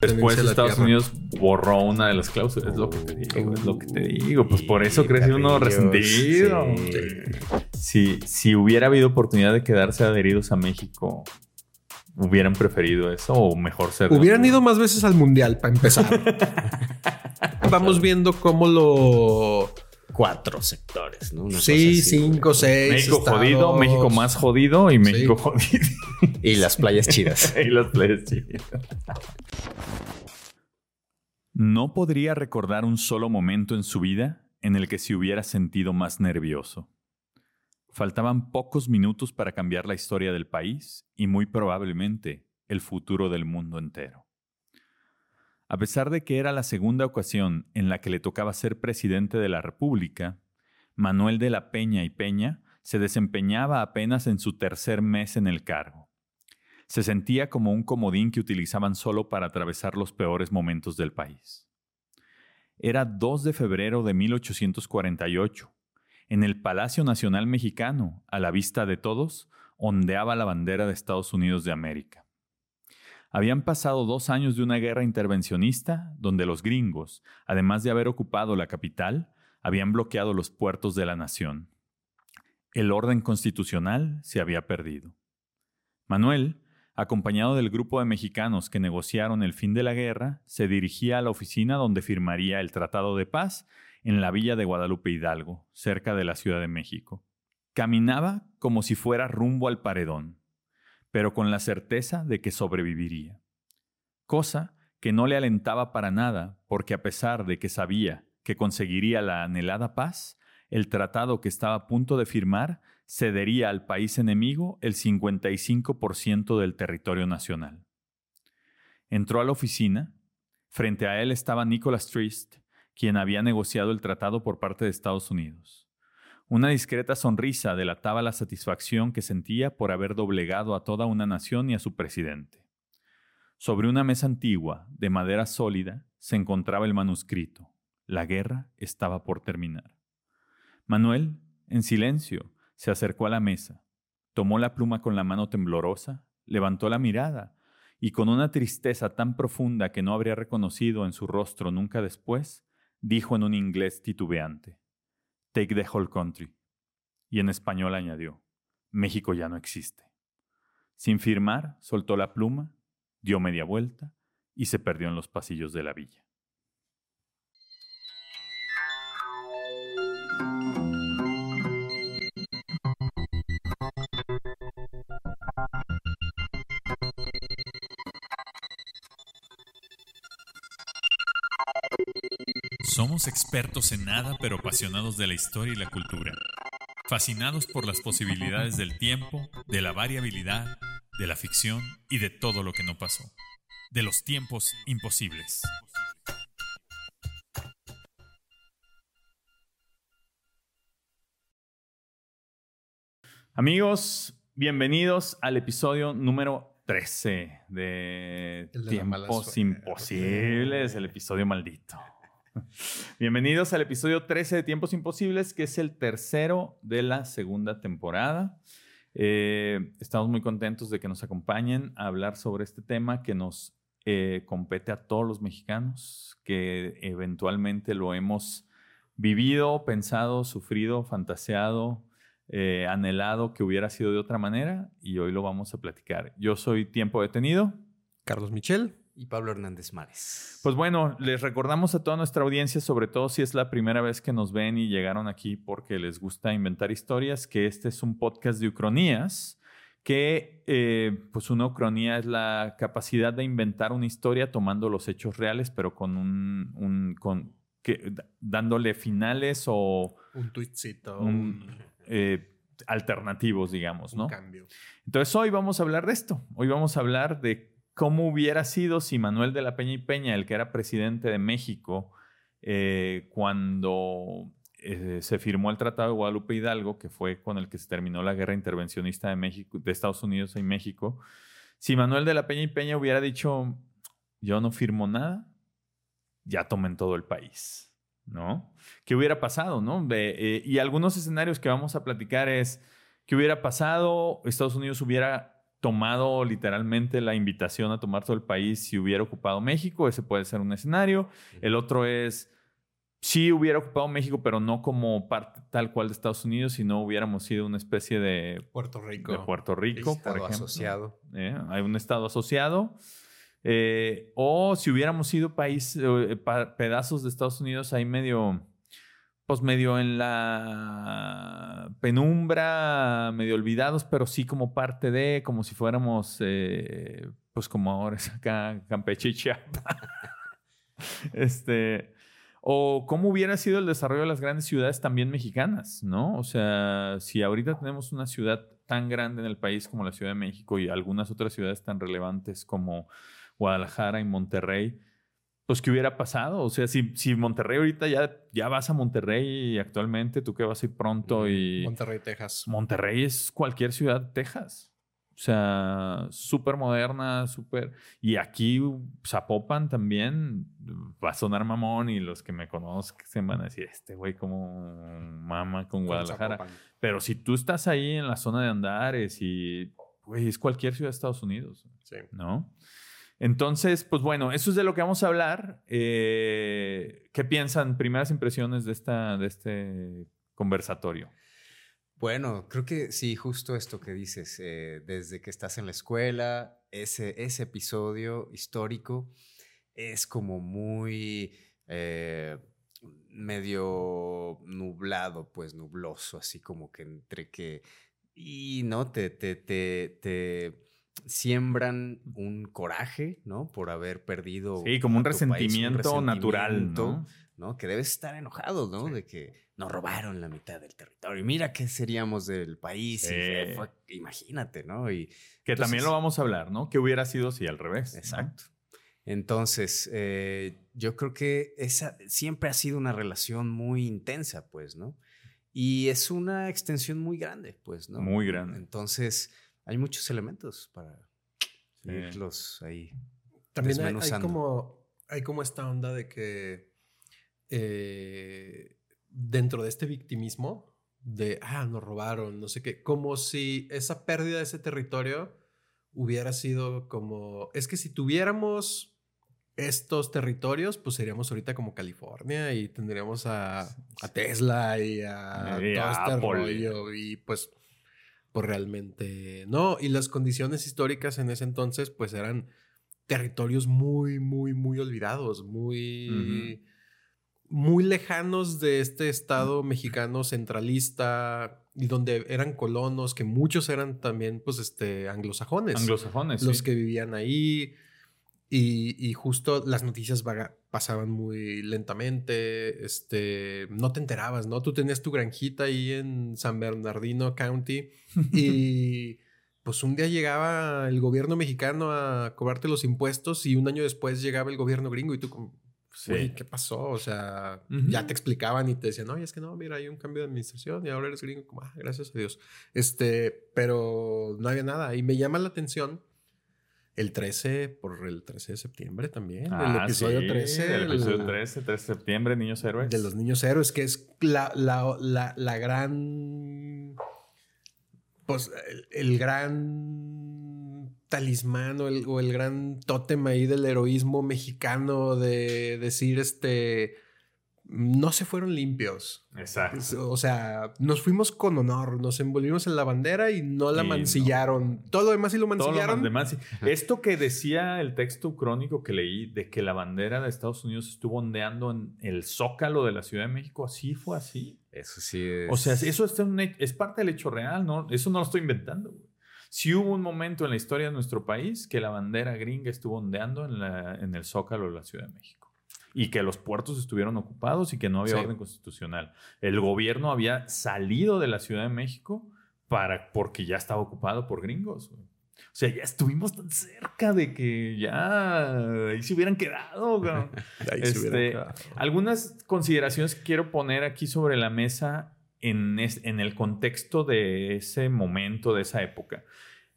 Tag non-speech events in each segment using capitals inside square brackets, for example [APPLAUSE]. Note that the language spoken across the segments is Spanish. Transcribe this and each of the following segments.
Después Estados tierra. Unidos borró una de las cláusulas. Es lo que te digo, es lo que te digo. Pues por eso Y creció uno resentido. sí. Si, si hubiera habido oportunidad de quedarse adheridos a México, ¿hubieran preferido eso o mejor ser? Hubieran ido más veces al mundial para empezar. [LAUGHS] Vamos viendo cómo lo. Cuatro sectores, ¿no? Una sí, así. cinco, seis. México estados. jodido, México más jodido y México [LAUGHS] jodido. Y las playas chidas. [LAUGHS] y las playas chidas. No podría recordar un solo momento en su vida en el que se hubiera sentido más nervioso. Faltaban pocos minutos para cambiar la historia del país y muy probablemente el futuro del mundo entero. A pesar de que era la segunda ocasión en la que le tocaba ser presidente de la República, Manuel de la Peña y Peña se desempeñaba apenas en su tercer mes en el cargo. Se sentía como un comodín que utilizaban solo para atravesar los peores momentos del país. Era 2 de febrero de 1848. En el Palacio Nacional Mexicano, a la vista de todos, ondeaba la bandera de Estados Unidos de América. Habían pasado dos años de una guerra intervencionista donde los gringos, además de haber ocupado la capital, habían bloqueado los puertos de la nación. El orden constitucional se había perdido. Manuel, acompañado del grupo de mexicanos que negociaron el fin de la guerra, se dirigía a la oficina donde firmaría el Tratado de Paz en la villa de Guadalupe Hidalgo, cerca de la Ciudad de México. Caminaba como si fuera rumbo al paredón, pero con la certeza de que sobreviviría. Cosa que no le alentaba para nada, porque a pesar de que sabía que conseguiría la anhelada paz, el tratado que estaba a punto de firmar cedería al país enemigo el 55% del territorio nacional. Entró a la oficina. Frente a él estaba Nicholas Trist, quien había negociado el tratado por parte de Estados Unidos. Una discreta sonrisa delataba la satisfacción que sentía por haber doblegado a toda una nación y a su presidente. Sobre una mesa antigua, de madera sólida, se encontraba el manuscrito. La guerra estaba por terminar. Manuel, en silencio, se acercó a la mesa, tomó la pluma con la mano temblorosa, levantó la mirada y con una tristeza tan profunda que no habría reconocido en su rostro nunca después, dijo en un inglés titubeante, Take the whole country. Y en español añadió, México ya no existe. Sin firmar, soltó la pluma, dio media vuelta y se perdió en los pasillos de la villa. Somos expertos en nada, pero apasionados de la historia y la cultura. Fascinados por las posibilidades del tiempo, de la variabilidad, de la ficción y de todo lo que no pasó. De los tiempos imposibles. Amigos, bienvenidos al episodio número 13 de de Tiempos. Imposibles, el episodio maldito. [LAUGHS] Bienvenidos al episodio 13 de Tiempos Imposibles, que es el tercero de la segunda temporada. Eh, estamos muy contentos de que nos acompañen a hablar sobre este tema que nos eh, compete a todos los mexicanos, que eventualmente lo hemos vivido, pensado, sufrido, fantaseado, eh, anhelado que hubiera sido de otra manera y hoy lo vamos a platicar. Yo soy Tiempo Detenido. Carlos Michel. Y Pablo Hernández Mares. Pues bueno, les recordamos a toda nuestra audiencia, sobre todo si es la primera vez que nos ven y llegaron aquí porque les gusta inventar historias, que este es un podcast de ucronías, que eh, pues una ucronía es la capacidad de inventar una historia tomando los hechos reales, pero con un, un- con que, dándole finales o Un tuitcito. un, Un, eh, alternativos, digamos, un ¿no? cambio. Entonces hoy vamos a hablar de esto. Hoy vamos a hablar de cómo hubiera sido si Manuel de la Peña y Peña, el que era presidente de México, eh, cuando eh, se firmó el Tratado de Guadalupe Hidalgo, que fue con el que se terminó la guerra intervencionista de México, de Estados Unidos y México, si Manuel de la Peña y Peña hubiera dicho, yo no firmo nada, ya tomen todo el país, ¿no? ¿Qué hubiera pasado, no? Eh, y algunos escenarios que vamos a platicar es, ¿qué hubiera pasado? Estados Unidos hubiera tomado literalmente la invitación a tomar todo el país si hubiera ocupado México, ese puede ser un escenario. El otro es, si hubiera ocupado México, pero no como parte tal cual de Estados Unidos, sino hubiéramos sido una especie de Puerto Rico. De Puerto Rico, estado por ejemplo. asociado. ¿eh? Hay un estado asociado. Eh, o si hubiéramos sido país, eh, pa- pedazos de Estados Unidos ahí medio, pues medio en la penumbra, medio olvidados, pero sí como parte de, como si fuéramos, eh, pues como ahora es acá Campeche y Chiapas. [LAUGHS] este, o cómo hubiera sido el desarrollo de las grandes ciudades también mexicanas, ¿no? O sea, si ahorita tenemos una ciudad tan grande en el país como la Ciudad de México y algunas otras ciudades tan relevantes como Guadalajara y Monterrey, pues ¿qué hubiera pasado? O sea, si, si Monterrey ahorita ya, ya vas a Monterrey actualmente, tú que vas a ir pronto y... Monterrey, Texas. Monterrey es cualquier ciudad de Texas. O sea, súper moderna, súper... Y aquí Zapopan también va a sonar mamón y los que me conozcan se van a decir, este güey como mama con Guadalajara. Pero si tú estás ahí en la zona de Andares y, güey, es cualquier ciudad de Estados Unidos, Sí. ¿no? Entonces, pues bueno, eso es de lo que vamos a hablar. Eh, ¿Qué piensan? Primeras impresiones de, esta, de este conversatorio. Bueno, creo que sí, justo esto que dices, eh, desde que estás en la escuela, ese, ese episodio histórico es como muy eh, medio nublado, pues nubloso, así como que entre que... Y no, te, te, te, te siembran un coraje, ¿no? Por haber perdido. Sí, como un país, resentimiento natural, ¿no? ¿no? Que debes estar enojado, ¿no? De que nos robaron la mitad del territorio. Mira qué seríamos del país. y fue- imagínate, ¿no? Y, Que Entonces- también lo vamos a hablar, ¿no? ¿Qué hubiera sido si al revés? ¿no? exacto. Entonces, eh, yo creo que esa siempre ha sido una relación muy intensa, pues, ¿no? Y es una extensión muy grande, pues, ¿no? Muy grande. Entonces, hay muchos elementos para Sí. irlos ahí. También hay, como, hay como esta onda de que eh, dentro de este victimismo de, ah, nos robaron, no sé qué, como si esa pérdida de ese territorio hubiera sido como, es que si tuviéramos estos territorios, pues seríamos ahorita como California y tendríamos a, a Tesla y a Y todo a este Apple. rollo y pues, pues realmente no. Y las condiciones históricas en ese entonces pues eran territorios muy, muy, muy olvidados, muy, muy lejanos de este estado mexicano centralista y donde eran colonos, que muchos eran también pues este anglosajones Anglosajones. los sí. que vivían ahí. Y, y justo las noticias vaga- pasaban muy lentamente. Este, no te enterabas, ¿no? Tú tenías tu granjita ahí en San Bernardino County [LAUGHS] y pues un día llegaba el gobierno mexicano a cobrarte los impuestos y un año después llegaba el gobierno gringo y tú como, Sí. ¿qué pasó? O sea, ya te explicaban y te decían, oye, es que no, mira, hay un cambio de administración y ahora eres gringo. Como, ah, gracias a Dios. Este, pero no había nada. Y me llama la atención el 13, por el 13 de septiembre también. el Ah, episodio sí, 13. El episodio el- 13, 13 de septiembre, Niños Héroes. De los niños héroes, que es la, la, la, la gran. Pues el, el gran talismán o el, o el gran tótem ahí del heroísmo mexicano de decir este. No se fueron limpios. Exacto. O sea, nos fuimos con honor, nos envolvimos en la bandera y no la no. mancillaron. Todo lo demás sí lo Todo lo mancillaron. demás, sí. Esto que decía el texto crónico que leí de que la bandera de Estados Unidos estuvo ondeando en el zócalo de la Ciudad de México, así fue así. Eso sí es. O sea, eso es, un es parte del hecho real, ¿no? Eso no lo estoy inventando. güey. Sí hubo un momento en la historia de nuestro país que la bandera gringa estuvo ondeando en, la- en el zócalo de la Ciudad de México. Y que los puertos estuvieron ocupados y que no había Sí. orden constitucional. El gobierno había salido de la Ciudad de México para, porque ya estaba ocupado por gringos. güey. O sea, ya estuvimos tan cerca de que ya ahí se hubieran quedado. [LAUGHS] Ahí se hubieran Este, quedado. algunas consideraciones que quiero poner aquí sobre la mesa en, es- en el contexto de ese momento, de esa época.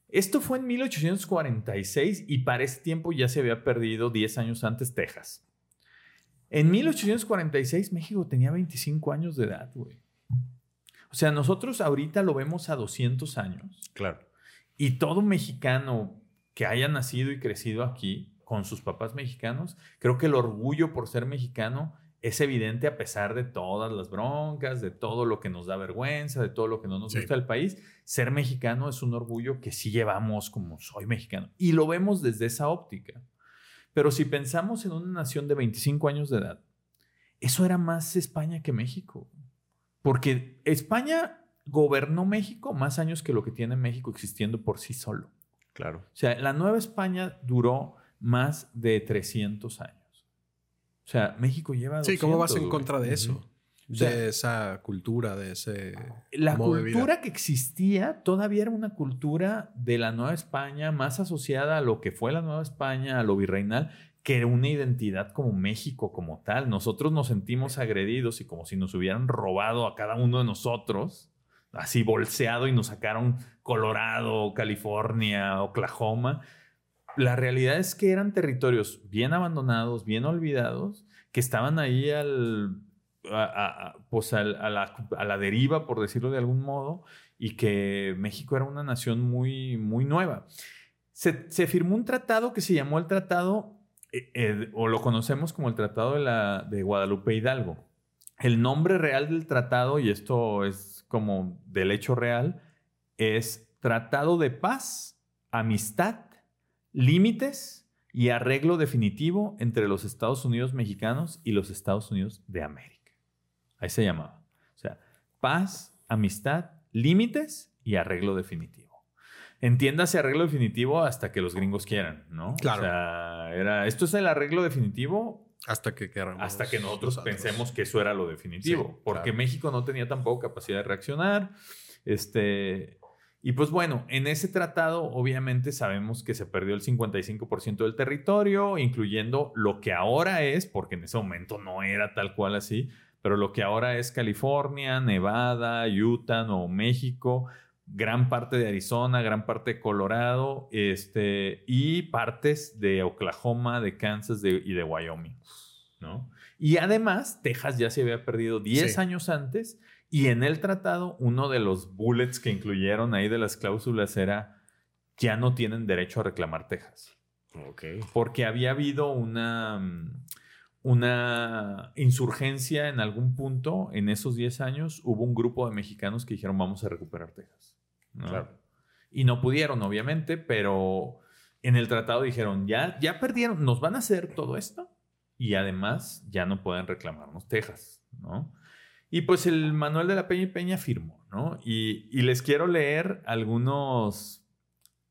Esto fue en 1846 y para ese tiempo ya se había perdido 10 años antes Texas. En 1846 México tenía 25 años de edad, güey. O sea, nosotros ahorita lo vemos a 200 años Claro. Y todo mexicano que haya nacido y crecido aquí con sus papás mexicanos, creo que el orgullo por ser mexicano es evidente a pesar de todas las broncas, de todo lo que nos da vergüenza, de todo lo que no nos gusta del país. Ser mexicano es un orgullo que sí llevamos como soy mexicano. Y lo vemos desde esa óptica. Pero si pensamos en una nación de 25 años de edad, eso era más España que México. Porque España gobernó México más años que lo que tiene México existiendo por sí solo. Claro. O sea, la Nueva España duró más de 300 años. O sea, México lleva 200, Sí, ¿cómo vas en contra de eso? Sea, de esa cultura, de ese... La cultura que existía todavía era una cultura de la Nueva España, más asociada a lo que fue la Nueva España, a lo virreinal, que una identidad como México como tal. Nosotros nos sentimos agredidos y como si nos hubieran robado a cada uno de nosotros, así bolseado y nos sacaron Colorado, California, Oklahoma. La realidad es que eran territorios bien abandonados, bien olvidados, que estaban ahí al, a, a- pues a, la, a la deriva, por decirlo de algún modo, y que México era una nación muy, muy nueva. Se, se firmó un tratado que se llamó el Tratado, eh, eh, o lo conocemos como el Tratado de, la, de Guadalupe Hidalgo. El nombre real del tratado, y esto es como del hecho real, es Tratado de Paz, Amistad, Límites y Arreglo Definitivo entre los Estados Unidos mexicanos y los Estados Unidos de América. Ahí se llamaba. O sea, paz, amistad, límites y arreglo definitivo. Entiéndase arreglo definitivo hasta que los gringos quieran, ¿no? Claro. O sea, era, esto es el arreglo definitivo Hasta que queramos. hasta que nosotros pensemos que eso era lo definitivo, Sí, porque claro. México no tenía tampoco capacidad de reaccionar. Este, y pues bueno, en ese tratado obviamente sabemos que se perdió el 55% del territorio, incluyendo lo que ahora es, porque en ese momento no era tal cual así, pero lo que ahora es California, Nevada, Utah, Nuevo México, gran parte de Arizona, gran parte de Colorado, este, y partes de Oklahoma, de Kansas de- y de Wyoming, ¿no? Y además, Texas ya se había perdido 10 Sí. años antes y en el tratado uno de los bullets que incluyeron ahí de las cláusulas era ya no tienen derecho a reclamar Texas Ok. porque había habido una, mm, una insurgencia en algún punto en esos 10 años. Hubo un grupo de mexicanos que dijeron vamos a recuperar Texas. ¿no? Claro. Y no pudieron, obviamente, pero en el tratado dijeron, ya, ya perdieron, nos van a hacer todo esto y además ya no pueden reclamarnos Texas, ¿no? Y pues el Manuel de la Peña y Peña firmó, ¿no? Y, y les quiero leer algunos,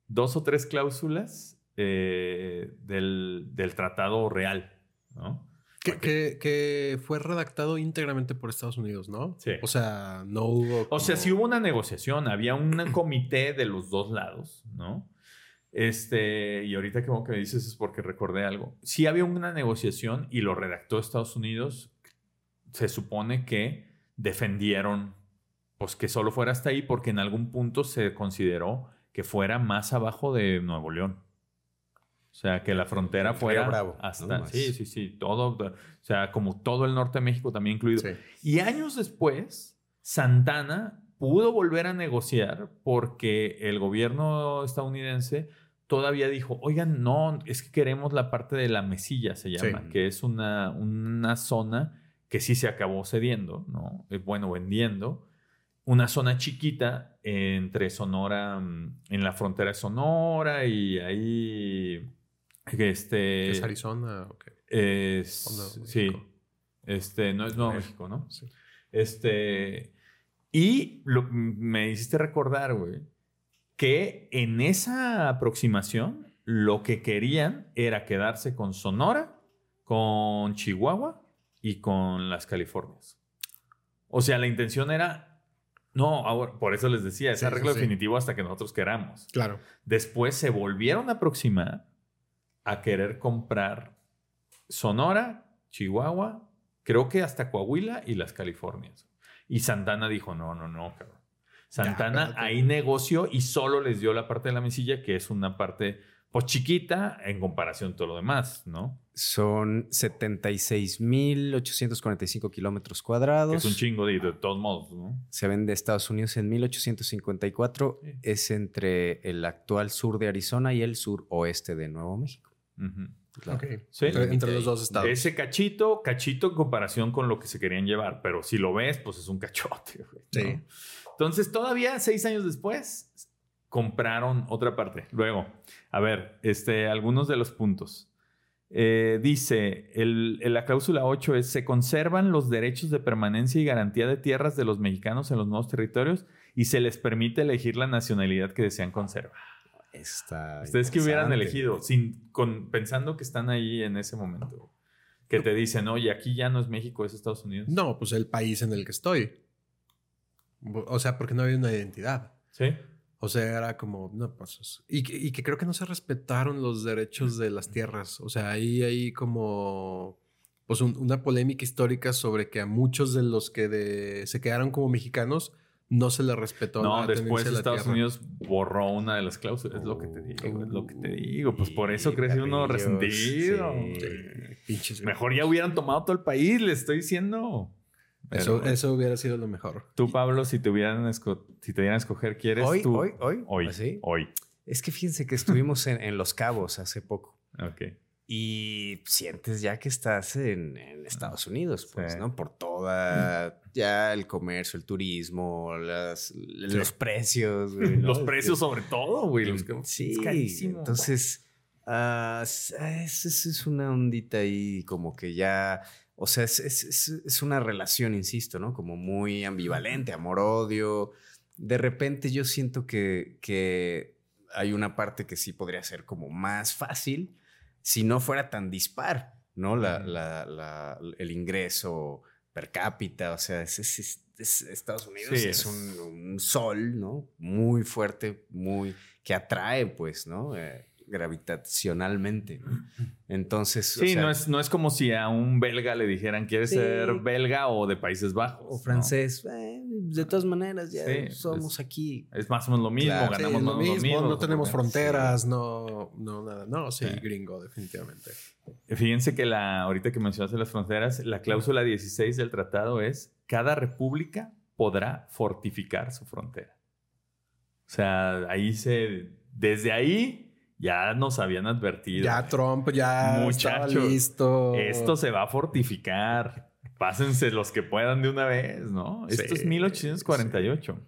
dos o tres cláusulas eh, del, del tratado real, ¿no? Que, que- que fue redactado íntegramente por Estados Unidos, ¿no? Sí. O sea, no hubo. O sea, sí hubo una negociación, había un [CLEARS THROAT] comité de los dos lados, ¿no? Este, y ahorita como que me dices es porque recordé algo. Sí había una negociación y lo redactó Estados Unidos. Se supone que defendieron, pues que solo fuera hasta ahí porque en algún punto se consideró que fuera más abajo de Nuevo León. O sea, que la frontera fuera Bravo, hasta... Sí, sí, sí, todo. O sea, como todo el norte de México también incluido. Sí. Y años después, Santana pudo volver a negociar porque el gobierno estadounidense todavía dijo, oigan, no, es que queremos la parte de la mesilla, se llama, Sí. que es una, una zona que sí se acabó cediendo, ¿no? Eh, Bueno, vendiendo. Una zona chiquita entre Sonora, mm, en la frontera de Sonora y ahí, este... ¿Qué es Arizona? ok. Es, ¿O Nuevo sí. Este, no es Nuevo México, ¿no? Sí. Este. Y lo- me hiciste recordar, güey, que en esa aproximación lo que querían era quedarse con Sonora, con Chihuahua y con las Californias. O sea, la intención era. No, ahora, por eso les decía, es Sí, sí, arreglo sí. definitivo hasta que nosotros queramos. Claro. Después se volvieron a aproximar a querer comprar Sonora, Chihuahua, creo que hasta Coahuila y las Californias. Y Santana dijo, no, no, no, cabrón. Santana ahí negoció y solo les dio la parte de la mesilla, que es una parte pues chiquita en comparación a todo lo demás, ¿no? Son 76.845 kilómetros cuadrados. es un chingo de, de todos modos, ¿no? Se ven de Estados Unidos en 1854. Sí. Es entre el actual sur de Arizona y el suroeste de Nuevo México. Ujú. Claro. Ok. Sí. Entre, entre los dos estados. Ese cachito, cachito en comparación con lo que se querían llevar, pero si lo ves, pues es un cachote. güey, ¿no? Sí. Entonces, todavía seis años después, compraron otra parte. Luego, a ver, este, algunos de los puntos. Eh, dice, el, el- la cláusula 8 es, se conservan los derechos de permanencia y garantía de tierras de los mexicanos en los nuevos territorios y se les permite elegir la nacionalidad que desean conservar. Está Ustedes que hubieran elegido, sin, con, pensando que están ahí en ese momento, que te dicen, oye, aquí ya no es México, es Estados Unidos. No, pues el país en el que estoy. O sea, porque no había una identidad. ¿Sí? O sea, era como, no, pues. es- Y que, y que creo que no se respetaron los derechos de las tierras. O sea, ahí hay como. Pues un- una polémica histórica sobre que a muchos de los que de- se quedaron como mexicanos no se les respetó No, la después tenencia de la Estados tierra. Unidos borró una de las cláusulas. Es lo que te digo, es lo que te digo. Pues por eso Sí, creció uno resentido. sí. Mejor ya hubieran tomado todo el país, le estoy diciendo. Eso, Pero, eso hubiera sido lo mejor. Tú, Pablo, si te hubieran esco- si te dieran a escoger, ¿quieres Hoy, tú? hoy, hoy, Hoy. ¿Así? Hoy. Es que fíjense que estuvimos en, en Los Cabos hace poco. Ok. Y sientes ya que estás en, en Estados Unidos, pues, Sí. ¿no? Por toda ya el comercio, el turismo, las, los precios. güey, [LAUGHS] ¿no? Los precios que- sobre todo, güey. los que- Sí, es carísimo. entonces ah, es, es- es una ondita ahí como que ya, o sea, es, es- es- es una relación, insisto, ¿no? Como muy ambivalente, amor-odio. De repente yo siento que, que hay una parte que sí podría ser como más fácil si no fuera tan dispar, ¿no? La, la- la- el ingreso per cápita, o sea, es, es- es- es- Estados Unidos Sí, es, es- un, un sol, ¿no? Muy fuerte, muy, que atrae, pues, ¿no? Eh, gravitacionalmente. ¿no? Entonces, o Sí, sea, no, es, no es como si a un belga le dijeran, ¿quieres Sí. ser belga o de Países Bajos? o ¿no? francés, eh, de todas maneras, ya Sí, somos es- aquí. Es más o menos lo mismo, Claro. Sí, ganamos lo más o menos mismo, lo mismo. no tenemos fronteras, no, no nada. No, sí, Sí. gringo, definitivamente. Fíjense que la, ahorita que mencionaste las fronteras, la cláusula 16 del tratado es cada república podrá fortificar su frontera. O sea, ahí se, desde ahí ya nos habían advertido. Ya Trump ya estaba Muchachos, listo. Esto se va a fortificar. Pásense los que puedan de una vez, ¿no? Esto es Sí, 1848.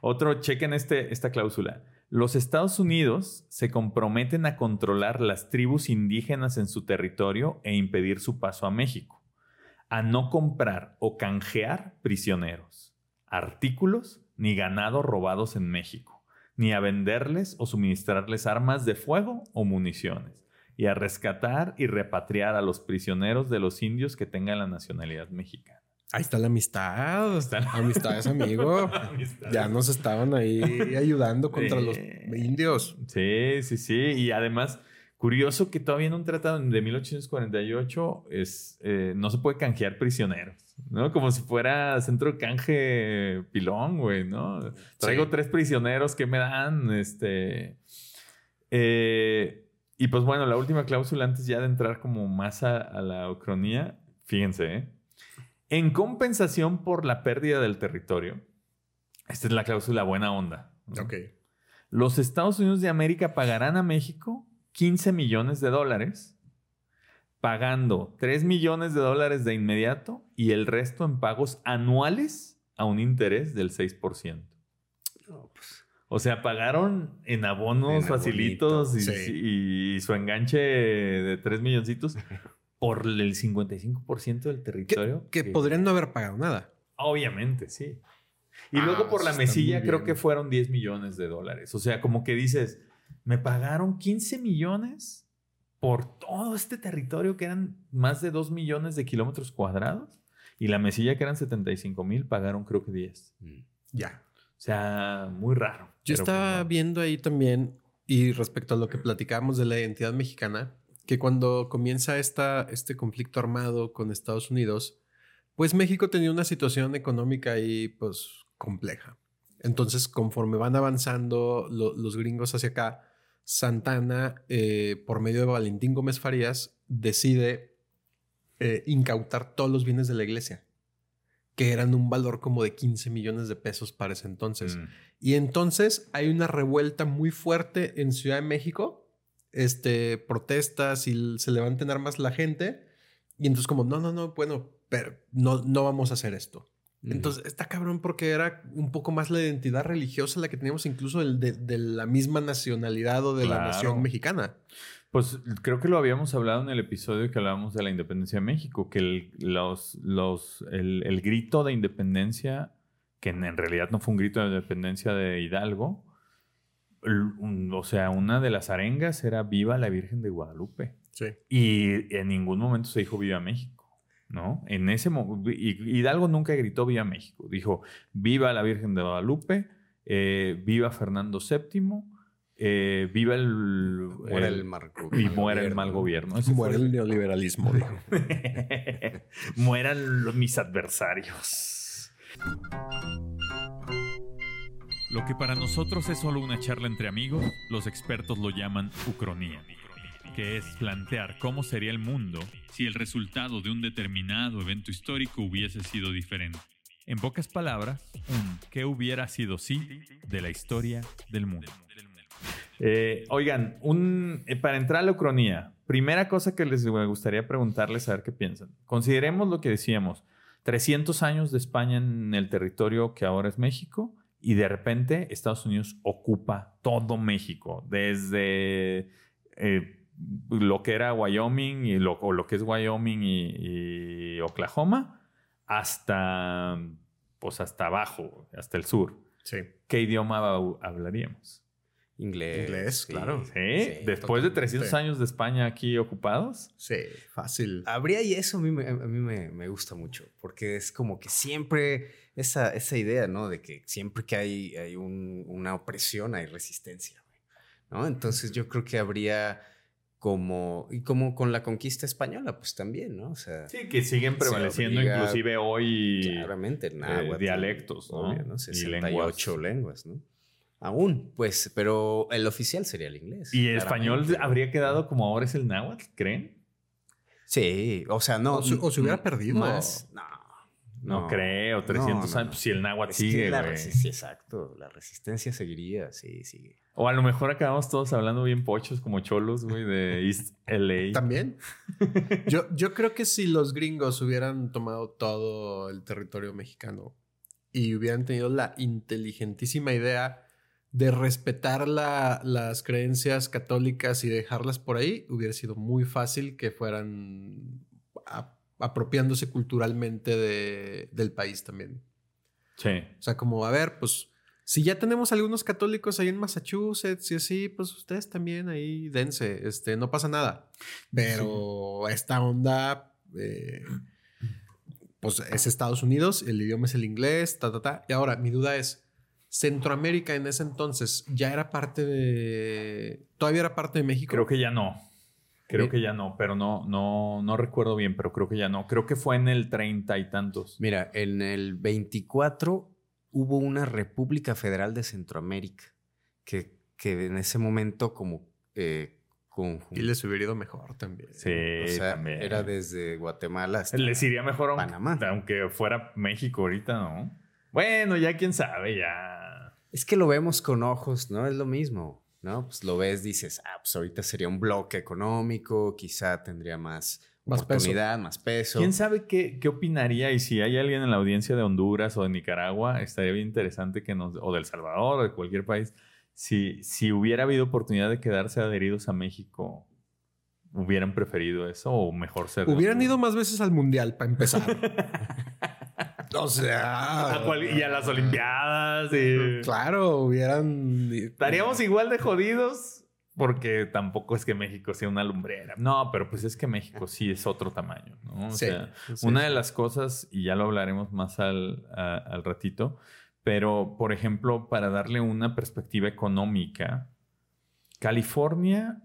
Otro, chequen este, esta cláusula. Los Estados Unidos se comprometen a controlar las tribus indígenas en su territorio e impedir su paso a México. A no comprar o canjear prisioneros, artículos ni ganado robados en México, ni a venderles o suministrarles armas de fuego o municiones y a rescatar y repatriar a los prisioneros de los indios que tengan la nacionalidad mexicana. Ahí está la amistad. Está la- Amistad es [LAUGHS] amigo. Amistad. ya nos estaban ahí ayudando contra Sí. los indios. Sí, sí, sí. Y además, curioso que todavía en un tratado de 1848 es, eh, no se puede canjear prisioneros, ¿no? Como si fuera centro canje pilón, güey, ¿no? Traigo Sí. tres prisioneros que me dan, este... eh, y pues bueno, la última cláusula antes ya de entrar como más a, a la ucronía, fíjense, ¿eh? En compensación por la pérdida del territorio, esta es la cláusula buena onda. ¿no? Ok. Los Estados Unidos de América pagarán a México 15 millones de dólares, pagando 3 millones de dólares de inmediato y el resto en pagos anuales a un interés del 6%. No, pues, O sea, pagaron en abonos En facilitos y, su enganche de 3 milloncitos [LAUGHS] por el 55% del territorio. Que podrían no haber pagado nada. Obviamente, sí. Y Ah, luego por la mesilla creo que fueron 10 millones de dólares. O sea, como que dices, me pagaron 15 millones por todo este territorio que eran más de 2 millones de kilómetros cuadrados. Y la mesilla que eran 75 mil pagaron creo que 10. mm. Ya. O sea, muy raro. Yo estaba pues, viendo ahí también, y respecto a lo que platicábamos de la identidad mexicana, que cuando comienza esta, este conflicto armado con Estados Unidos, pues México tenía una situación económica ahí pues compleja. Entonces, conforme van avanzando lo- los gringos hacia acá, Santana, eh, por medio de Valentín Gómez Farías, decide eh, incautar todos los bienes de la iglesia, que eran un valor como de 15 millones de pesos para ese entonces. Mm. Y entonces hay una revuelta muy fuerte en Ciudad de México, este, protestas y se levanta en armas la gente. Y entonces como, no, no, no, bueno, pero no, no vamos a hacer esto. Entonces está cabrón porque era un poco más la identidad religiosa la que teníamos incluso el de, de la misma nacionalidad o de la nación mexicana. Pues creo que lo habíamos hablado en el episodio que hablábamos de la independencia de México, que el, los, los, el, el grito de independencia, que en, en realidad no fue un grito de independencia de Hidalgo, un- o sea, una de las arengas era Viva la Virgen de Guadalupe. Sí. Y en ningún momento se dijo Viva México, ¿no? En ese momento, Hidalgo nunca gritó Viva México, dijo Viva la Virgen de Guadalupe, eh, Viva Fernando VII, eh, Viva el... Muera el, mar- y muera el mal [LAUGHS] gobierno. Ese Muere fue el neoliberalismo, dijo. [LAUGHS] Mueran los- mis adversarios. Lo que para nosotros es solo una charla entre amigos, los expertos lo llaman ucronía, que es plantear cómo sería el mundo si el resultado de un determinado evento histórico hubiese sido diferente. En pocas palabras, qué hubiera sido sí de la historia del mundo. Eh, oigan, eh, para entrar a la ucronía, primera cosa que les gustaría preguntarles a ver qué piensan. Consideremos lo que decíamos, 300 años de España en el territorio que ahora es México y de repente Estados Unidos ocupa todo México, desde eh, lo que era Wyoming y lo, o lo que es Wyoming y, y Oklahoma hasta, pues hasta abajo, hasta el sur. Sí. ¿Qué idioma hab- hablaríamos? Inglés. Inglés, claro. ¿Sí? Después de 300 totalmente. años de España aquí ocupados. Sí, fácil. Habría y eso a mí, me, a mí me, me gusta mucho, porque es como que siempre esa, esa idea, ¿no? De que siempre que hay, hay un- una opresión hay resistencia, güey, ¿no? Entonces yo creo que habría como, y como con la conquista española, pues también, ¿no? O sea, Sí, que siguen prevaleciendo obliga- inclusive hoy claramente, náhuatl, dialectos, ¿no? obvio, ¿no? Y 68 lenguas, ¿no? Aún, pues, pero el oficial sería el inglés. Y el español habría quedado como ahora es el náhuatl, ¿creen? Sí, o sea, no. O se- o se hubiera m- perdido. Más, no. No, creo, 300 no, no, años, pues, si el náhuatl sigue, la sí, exacto. La resistencia seguiría, sí, sigue. O a lo mejor acabamos todos hablando bien pochos como cholos, güey, de [LAUGHS] East LA. También. [LAUGHS] Yo, yo creo que si los gringos hubieran tomado todo el territorio mexicano y hubieran tenido la inteligentísima idea de respetar la- las creencias católicas y dejarlas por ahí, hubiera sido muy fácil que fueran a- apropiándose culturalmente de- del país también. Sí. O sea, como, a ver, pues, si ya tenemos algunos católicos ahí en Massachusetts y así, pues ustedes también ahí dense, este, no pasa nada. Pero esta onda, eh, pues es Estados Unidos, el idioma es el inglés, ta, ta, ta. Y ahora, mi duda es, Centroamérica en ese entonces ya era parte de... Todavía era parte de México. Creo que ya no. Creo que ya no, pero no, no, no recuerdo bien, pero creo que ya no. Creo que fue en el treinta y tantos. Mira, en el 24 hubo una República Federal de Centroamérica que, que en ese momento como eh, conjun- Y les hubiera ido mejor también. Sí, o sea, también. era desde Guatemala hasta Les iría mejor Panamá. aunque fuera México ahorita, ¿no? Bueno, ya quién sabe, ya. Es que lo vemos con ojos, ¿no? Es lo mismo, ¿no? Pues lo ves, dices, ah, pues ahorita sería un bloque económico, quizá tendría más, Más peso. oportunidad, más peso. ¿Quién sabe qué, qué opinaría? Y si hay alguien en la audiencia de Honduras o de Nicaragua, estaría bien interesante que nos, o del Salvador o de cualquier país, si, si hubiera habido oportunidad de quedarse adheridos a México, ¿hubieran preferido eso o mejor ser? Hubieran ido más veces al mundial para empezar. [LAUGHS] o sea, A cual- y a las Olimpiadas. y- claro, hubieran. Estaríamos igual de jodidos porque tampoco es que México sea una lumbrera. No, pero pues es que México sí es otro tamaño, ¿no? O Sí, sea, sí, una sí. de las cosas, y ya lo hablaremos más al, a- al ratito, pero por ejemplo, para darle una perspectiva económica, California,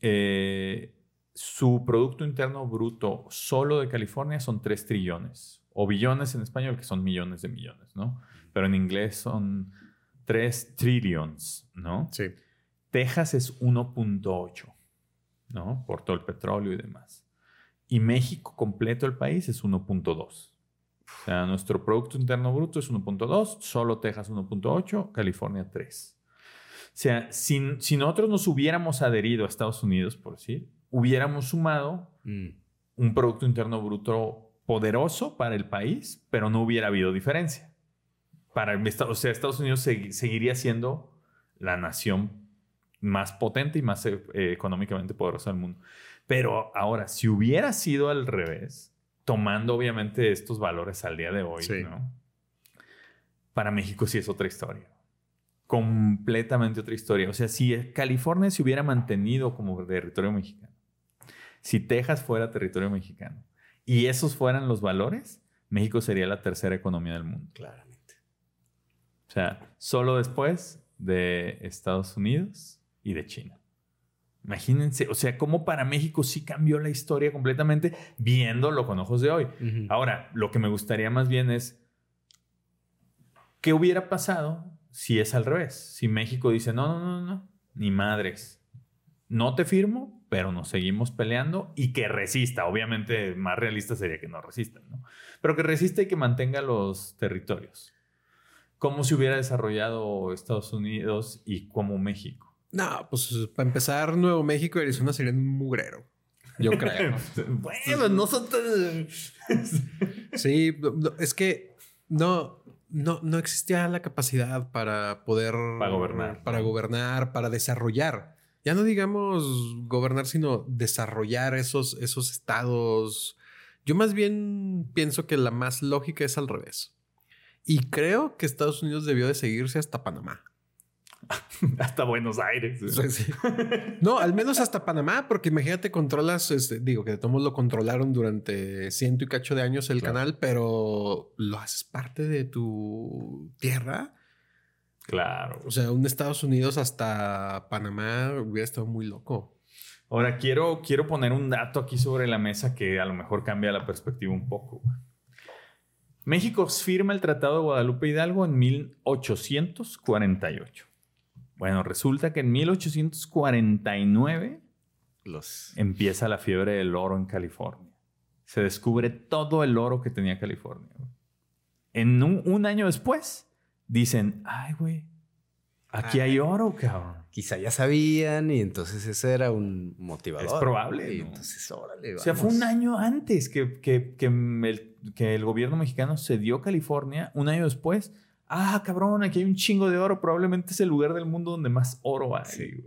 eh, su Producto Interno Bruto solo de California son 3 trillones, o billones en español, que son millones de millones, ¿no? Pero en inglés son 3 trillions, ¿no? Sí. Texas es 1.8, ¿no? Por todo el petróleo y demás. Y México completo el país es 1.2. O sea, nuestro Producto Interno Bruto es 1.2, solo Texas 1.8, California 3. O sea, si, si, nosotros nos hubiéramos adherido a Estados Unidos, por decir, hubiéramos sumado mm. un Producto Interno Bruto poderoso para el país, pero no hubiera habido diferencia. Para, o sea, Estados Unidos seguiría siendo la nación más potente y más eh, económicamente poderosa del mundo. Pero ahora, si hubiera sido al revés, tomando obviamente estos valores al día de hoy, ¿no? Para México sí es otra historia. Completamente otra historia. O sea, si California se hubiera mantenido como territorio mexicano, si Texas fuera territorio mexicano y esos fueran los valores, México sería la tercera economía del mundo. Claramente. O sea, solo después de Estados Unidos y de China. Imagínense, o sea, cómo para México sí cambió la historia completamente viéndolo con ojos de hoy. Ahora, lo que me gustaría más bien es, ¿qué hubiera pasado si es al revés? Si México dice, no, no, no, no, ni madres, no te firmo, pero nos seguimos peleando y que resista. Obviamente, más realista sería que no resista, ¿no? Pero que resista y que mantenga los territorios. ¿Cómo se hubiera desarrollado Estados Unidos y cómo México? No, pues para empezar, Nuevo México y Arizona serían un mugrero. Yo [LAUGHS] creo. bueno, nosotros. [LAUGHS] sí, es que no, no, no existía la capacidad para poder. Para gobernar. Para gobernar, para desarrollar. Ya no digamos gobernar, sino desarrollar esos, esos estados. Yo más bien pienso que la más lógica es al revés. Y creo que Estados Unidos debió de seguirse hasta Panamá. [LAUGHS] hasta Buenos Aires. No, al menos hasta Panamá, porque imagínate, controlas, este, digo que todos lo controlaron durante ciento y cacho de años el canal, pero lo haces parte de tu tierra. Claro. O sea, un Estados Unidos hasta Panamá hubiera estado muy loco. Ahora, quiero, quiero poner un dato aquí sobre la mesa que a lo mejor cambia la perspectiva un poco. México firma el Tratado de Guadalupe Hidalgo en 1848. Bueno, resulta que en 1849 empieza la fiebre del oro en California. Se descubre todo el oro que tenía California. En un, año después, dicen, ay, güey, aquí hay oro, cabrón. Quizá ya sabían y entonces ese era un motivador. Es probable. entonces, órale, O sea, fue un año antes que, que, que, el, que el gobierno mexicano se dio California. Un año después ah, cabrón, aquí hay un chingo de oro, probablemente es el lugar del mundo donde más oro hay.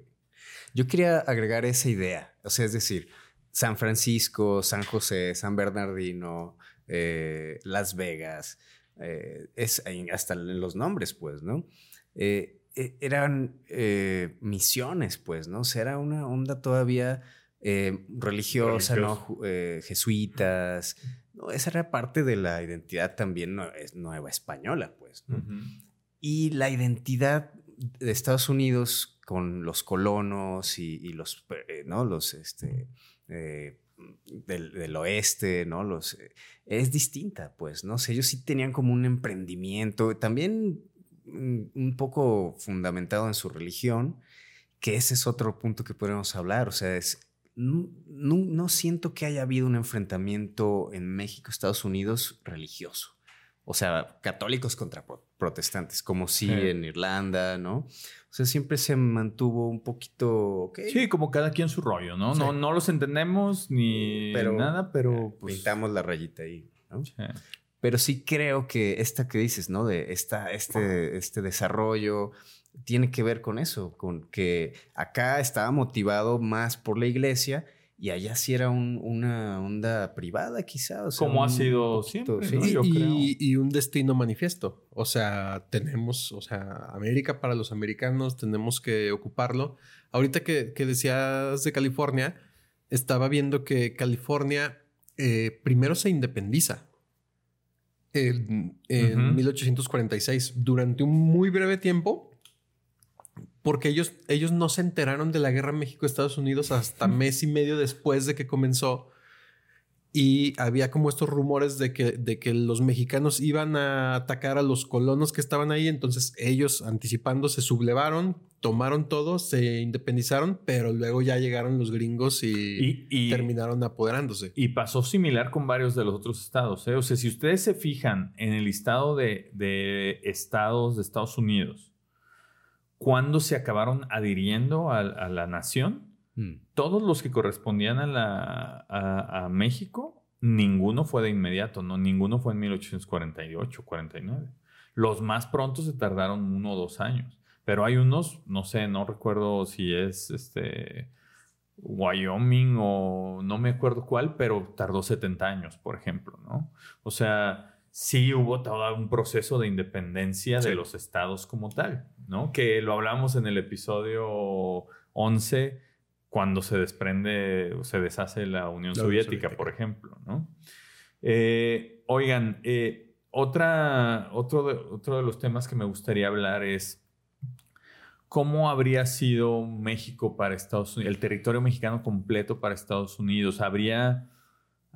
Yo quería agregar esa idea, o sea, es decir, San Francisco, San José, San Bernardino, eh, Las Vegas, eh, es hasta en los nombres, pues, ¿no? Eh, eran misiones, pues, ¿no? O sea, era una onda todavía religiosa, ¿no? jesuitas, esa era parte de la identidad también nueva española, pues. Y la identidad de Estados Unidos con los colonos y, los, eh, ¿no? Los, este, eh, del, oeste, ¿no? Los, eh, es distinta, pues, ¿no? ellos sí tenían como un emprendimiento, también un poco fundamentado en su religión, que ese es otro punto que podemos hablar, o sea, es no, siento que haya habido un enfrentamiento en México, Estados Unidos, religioso. O sea, católicos contra protestantes, como sí en Irlanda, ¿no? O sea, siempre se mantuvo un poquito. Sí, como cada quien su rollo, ¿no? No, no los entendemos ni nada, pero. Pues pintamos la rayita ahí, ¿no? Pero sí creo que esta que dices, ¿no? De esta, este, este desarrollo, tiene que ver con eso, con que acá estaba motivado más por la iglesia y allá sí era una onda privada quizá. Como ha sido siempre, y, y, un destino manifiesto. O sea, tenemos, o sea, América para los americanos, tenemos que ocuparlo. Ahorita que, que decías de California, estaba viendo que California eh, primero se independiza. En, en 1846, durante un muy breve tiempo, porque ellos, ellos no se enteraron de la guerra México-Estados Unidos hasta mes y medio después de que comenzó. y había como estos rumores de que, de que los mexicanos iban a atacar a los colonos que estaban ahí, entonces ellos anticipando se sublevaron, tomaron todo, se independizaron, pero luego ya llegaron los gringos y, terminaron apoderándose. Y pasó similar con varios de los otros estados. ¿eh? O sea, si ustedes se fijan en el listado de, de estados de Estados Unidos, cuando se acabaron adhiriendo a, la nación, mm. todos los que correspondían a, la, a, México, ninguno fue de inmediato, ¿no? Ninguno fue en 1848, 49. Los más pronto se tardaron uno o dos años. Pero hay unos, no sé, no recuerdo si es este Wyoming o no me acuerdo cuál, pero tardó 70 años, por ejemplo, ¿no? O sea, sí hubo todo un proceso de independencia de los estados como tal, ¿no? Que lo hablamos en el episodio 11 cuando se desprende, o se deshace la Unión Soviética, por ejemplo, ¿no? Eh, oigan, eh, otra, otro, de, otro de los temas que me gustaría hablar es ¿Cómo habría sido México para Estados Unidos, el territorio mexicano completo para Estados Unidos? ¿Habría,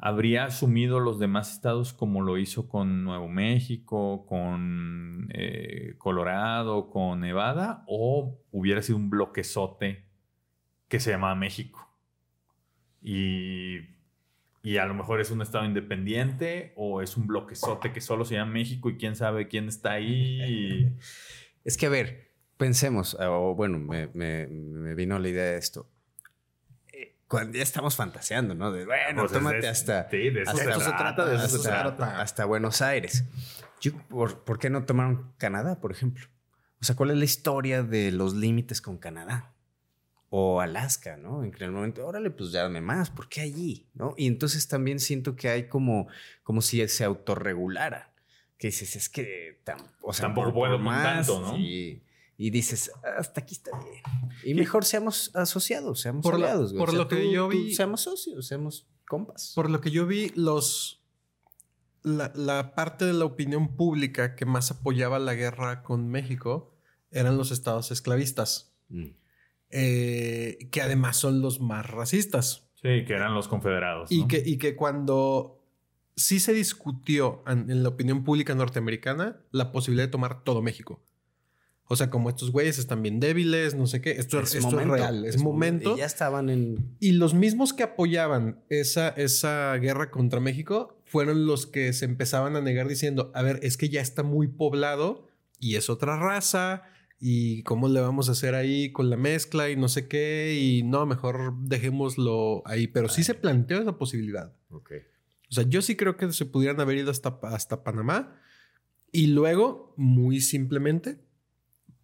habría asumido los demás estados como lo hizo con Nuevo México, con eh, Colorado, con Nevada? ¿O hubiera sido un bloquezote que se llamaba México? Y, y a lo mejor es un estado independiente o es un bloquezote que solo se llama México y quién sabe quién está ahí. [LAUGHS] Es que a ver, pensemos, o bueno, me, vino la idea de esto. Cuando ya estamos fantaseando, ¿no? De, bueno, pues tómate hasta, sí, de eso hasta, se trata, de eso se trata. hasta Buenos Aires. ¿por, qué no tomaron Canadá, por ejemplo? O sea, ¿cuál es la historia de los límites con Canadá? O Alaska, ¿no? En el momento, órale, pues ya dame más, ¿por qué allí? ¿No? Y entonces también siento que hay como, como si se autorregulara. Que dices, es que o sea, tampoco puedo más, tanto, ¿no? Sí y dices, hasta aquí está bien. Y mejor seamos asociados, seamos por aliados. por lo que yo vi. seamos socios, seamos compas. Por lo que yo vi, los. La, parte de la opinión pública que más apoyaba la guerra con México eran los estados esclavistas. Mm. Eh, que además son los más racistas. Sí, que eran los confederados. Y, que, y que cuando sí se discutió en la opinión pública norteamericana la posibilidad de tomar todo México. O sea, como estos güeyes están bien débiles, no sé qué. Esto es, real, es, momento. Y ya estaban en. Y los mismos que apoyaban esa, esa guerra contra México fueron los que se empezaban a negar diciendo: A ver, es que ya está muy poblado y es otra raza. Y cómo le vamos a hacer ahí con la mezcla y no sé qué. Y no, mejor dejémoslo ahí. Pero sí se planteó esa posibilidad. Ok. O sea, yo sí creo que se pudieran haber ido hasta, hasta Panamá. Y luego, muy simplemente,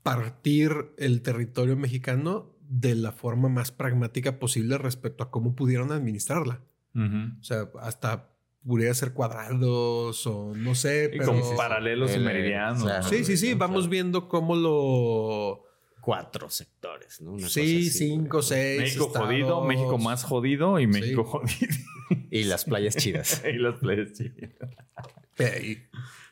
partir el territorio mexicano de la forma más pragmática posible respecto a cómo pudieron administrarla. O sea, hasta pudiera ser cuadrados o no sé, pero... Como paralelos y meridianos. sí, sí, sí. Vamos viendo cómo lo... Cuatro sectores, ¿no? sí, cinco, seis. México jodido, México más jodido y México jodido. y las playas chidas. [LAUGHS] y las playas chidas.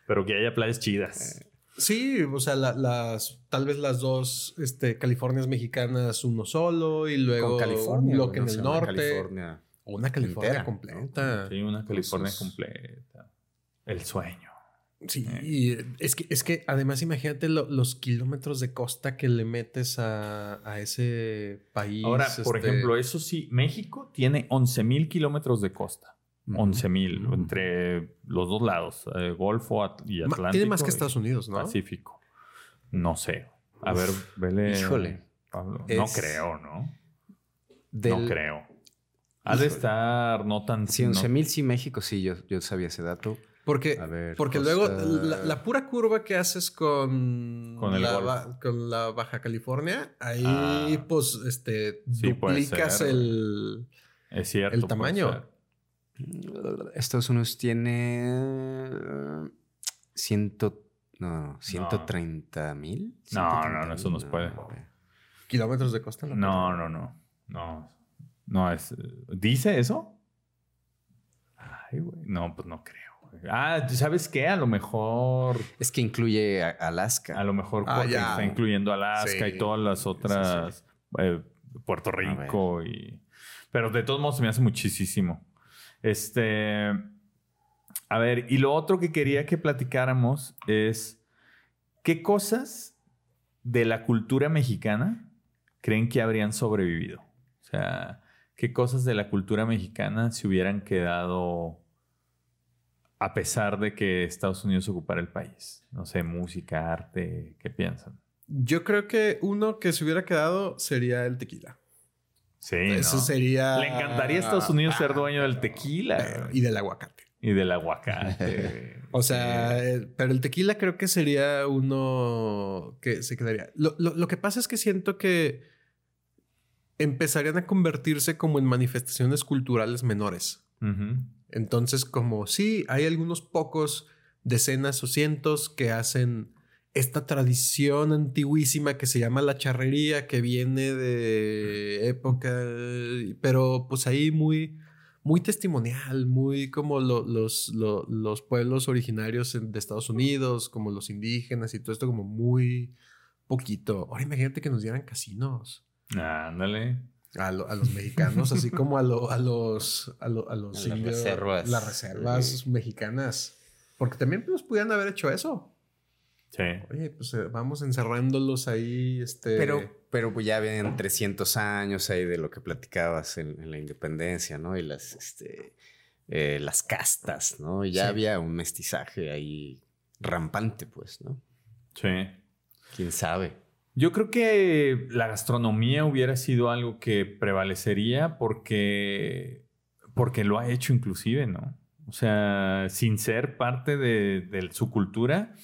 Pero que haya playas chidas. Sí, o sea, las tal vez las dos este, Californias mexicanas, uno solo y luego un bloque en el norte. California una California completa. Sí, una California completa. El sueño. Sí, eh. es, que, es que además imagínate los kilómetros de costa que le metes a, ese país. Ahora, por este ejemplo, eso sí, México tiene 11 mil kilómetros de costa. 11 mil entre los dos lados, eh, Golfo y Atlántico. Tiene más que Estados Unidos, ¿no? Pacífico. No sé. A ver, vele. Híjole. No creo, ¿no? No creo. Ha de estar no tan. Sí, 11 mil sí, México sí, yo, yo sabía ese dato. Porque, porque luego la, pura curva que haces con, con, la, con la Baja California, ahí ah. pues este, duplicas el, es cierto, el tamaño. Estados Unidos tiene ciento, no, 130 mil. No, no, no, eso no se puede. ¿Kilómetros de costa? No, no, no. No, no es. ¿Dice eso? Ay, güey. No, pues no creo. Ah, ¿sabes qué? A lo mejor. Es que incluye Alaska. A lo mejor ah, está incluyendo Alaska y todas las otras. Eh, Puerto Rico y. Pero de todos modos se me hace muchísimo. Este. A ver, y lo otro que quería que platicáramos es. ¿Qué cosas de la cultura mexicana creen que habrían sobrevivido? O sea, ¿qué cosas de la cultura mexicana se hubieran quedado a pesar de que Estados Unidos ocupara el país? No sé, música, arte, ¿qué piensan? Yo creo que uno que se hubiera quedado sería el tequila. Sí. Eso sería. Le encantaría a Estados Unidos ser dueño del tequila. y del aguacate. Y del aguacate. [LAUGHS] o sea, eh, pero el tequila creo que sería uno que se quedaría. Lo, que pasa es que siento que empezarían a convertirse como en manifestaciones culturales menores. Entonces, como sí, hay algunos pocos decenas o cientos que hacen esta tradición antiguísima que se llama la charrería, que viene de época, pero pues ahí muy, muy testimonial, muy como los, los pueblos originarios de Estados Unidos, como los indígenas y todo esto como muy poquito. Ahora imagínate que nos dieran casinos. Ándale. A, los mexicanos, así como a, a los, a, los indios, reservas. Las reservas mexicanas. Porque también pues pudieran haber hecho eso. Oye, pues eh, vamos encerrándolos ahí, este... Pero, pero pues ya vienen 300 años ahí de lo que platicabas en, la independencia, ¿no? Y las, este, eh, las castas, ¿no? Y ya había un mestizaje ahí rampante, pues, ¿no? Sí. ¿Quién sabe? Yo creo que la gastronomía hubiera sido algo que prevalecería porque, porque lo ha hecho inclusive, ¿no? O sea, sin ser parte de, de su cultura,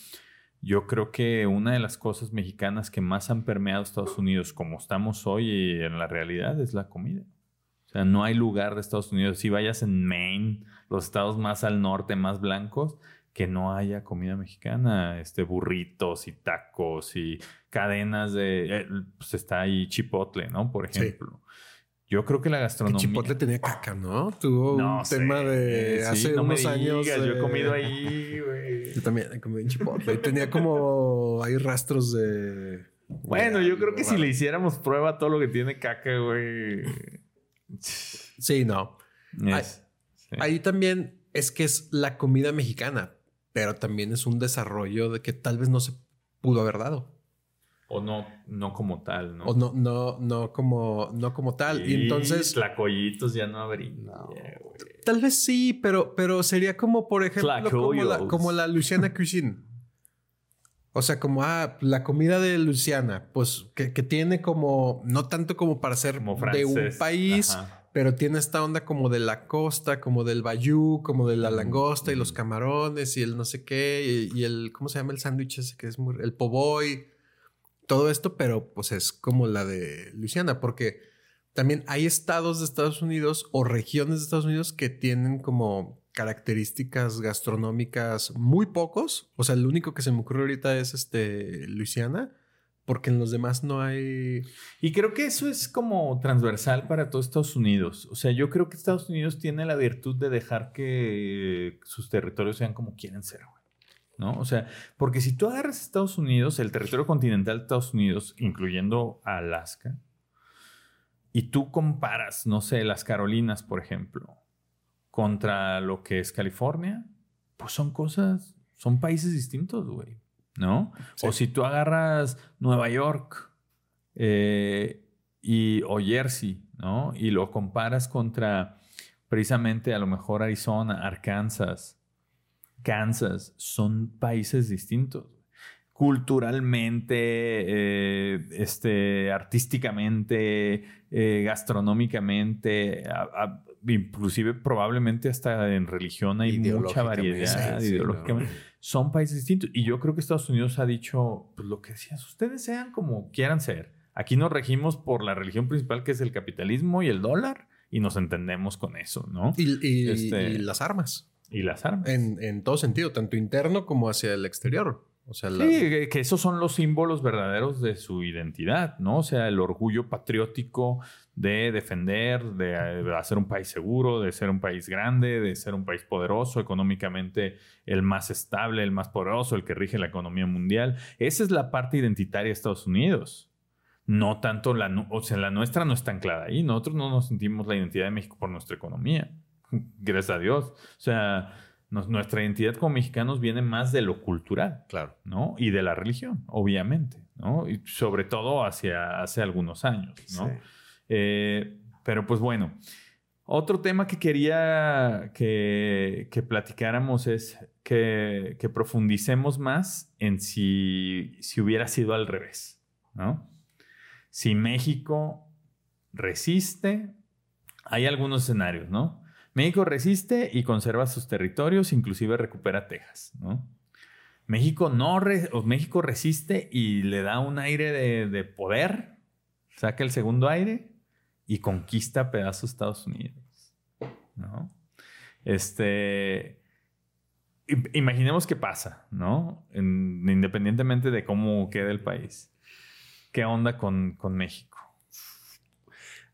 yo creo que una de las cosas mexicanas que más han permeado Estados Unidos como estamos hoy en la realidad es la comida. O sea, no hay lugar de Estados Unidos. Si vayas en Maine, los estados más al norte, más blancos, que no haya comida mexicana, este burritos y tacos y cadenas de, eh, pues está ahí chipotle, ¿no? Por ejemplo. Yo creo que la gastronomía. Chipotle tenía caca, ¿no? Tuvo un tema de hace unos años. Yo he comido ahí, [LAUGHS] güey. Yo también he comido en Chipotle. Tenía como. Hay rastros de. Bueno, yo creo que si le hiciéramos prueba todo lo que tiene caca, güey. Sí, no. ahí también es que es la comida mexicana, pero también es un desarrollo de que tal vez no se pudo haber dado. O no, no como tal, ¿no? O no, no, no como, no como tal. y entonces. Tlacoyitos ya no habría. tal vez sí, pero, pero sería como, por ejemplo, como la, como la, Luciana Cuisine. O sea, como, ah, la comida de Luciana, pues que, tiene como, no tanto como para ser de un país, pero tiene esta onda como de la costa, como del bayou, como de la langosta y los camarones y el no sé qué, y, y el, ¿cómo se llama el sándwich ese que es muy, el poboy? Todo esto, pero pues es como la de Luisiana, porque también hay estados de Estados Unidos o regiones de Estados Unidos que tienen como características gastronómicas muy pocos. O sea, el único que se me ocurre ahorita es este Luisiana, porque en los demás no hay. Y creo que eso es como transversal para todo Estados Unidos. O sea, yo creo que Estados Unidos tiene la virtud de dejar que sus territorios sean como quieren ser. ¿No? O sea, porque si tú agarras Estados Unidos, el territorio continental de Estados Unidos, incluyendo Alaska, y tú comparas, no sé, las Carolinas, por ejemplo, contra lo que es California, pues son cosas, son países distintos, güey, ¿no? O si tú agarras Nueva York eh, y, o Jersey, ¿no? Y lo comparas contra precisamente a lo mejor Arizona, Arkansas, Kansas, son países distintos. Culturalmente, eh, este, artísticamente, eh, gastronómicamente, inclusive probablemente hasta en religión hay mucha variedad ideológicamente. Son países distintos. Y yo creo que Estados Unidos ha dicho, pues lo que decías, ustedes sean como quieran ser. Aquí nos regimos por la religión principal que es el capitalismo y el dólar y nos entendemos con eso, ¿no? y este las armas. Y las armas. En, todo sentido, tanto interno como hacia el exterior. O sea, Sí, que esos son los símbolos verdaderos de su identidad, ¿no? O sea, el orgullo patriótico de defender, de, hacer un país seguro, de ser un país grande, de ser un país poderoso, económicamente el más estable, el más poderoso, el que rige la economía mundial. Esa es la parte identitaria de Estados Unidos. No tanto la, o sea, la nuestra no está anclada ahí. Nosotros no nos sentimos la identidad de México por nuestra economía. Gracias a Dios. O sea, nuestra identidad como mexicanos viene más de lo cultural. Claro. ¿No? Y de la religión, obviamente. ¿No? Y sobre todo hacia hace algunos años, ¿no? Eh, pero pues bueno. Otro tema que quería que, platicáramos es que, profundicemos más en si, si hubiera sido al revés, ¿no? Si México resiste, hay algunos escenarios, ¿no? México resiste y conserva sus territorios, inclusive recupera Texas, ¿no? México no México resiste y le da un aire de, de, poder, saca el segundo aire y conquista pedazos de Estados Unidos. Este, imaginemos qué pasa, ¿no? independientemente de cómo quede el país. ¿Qué onda con, con México?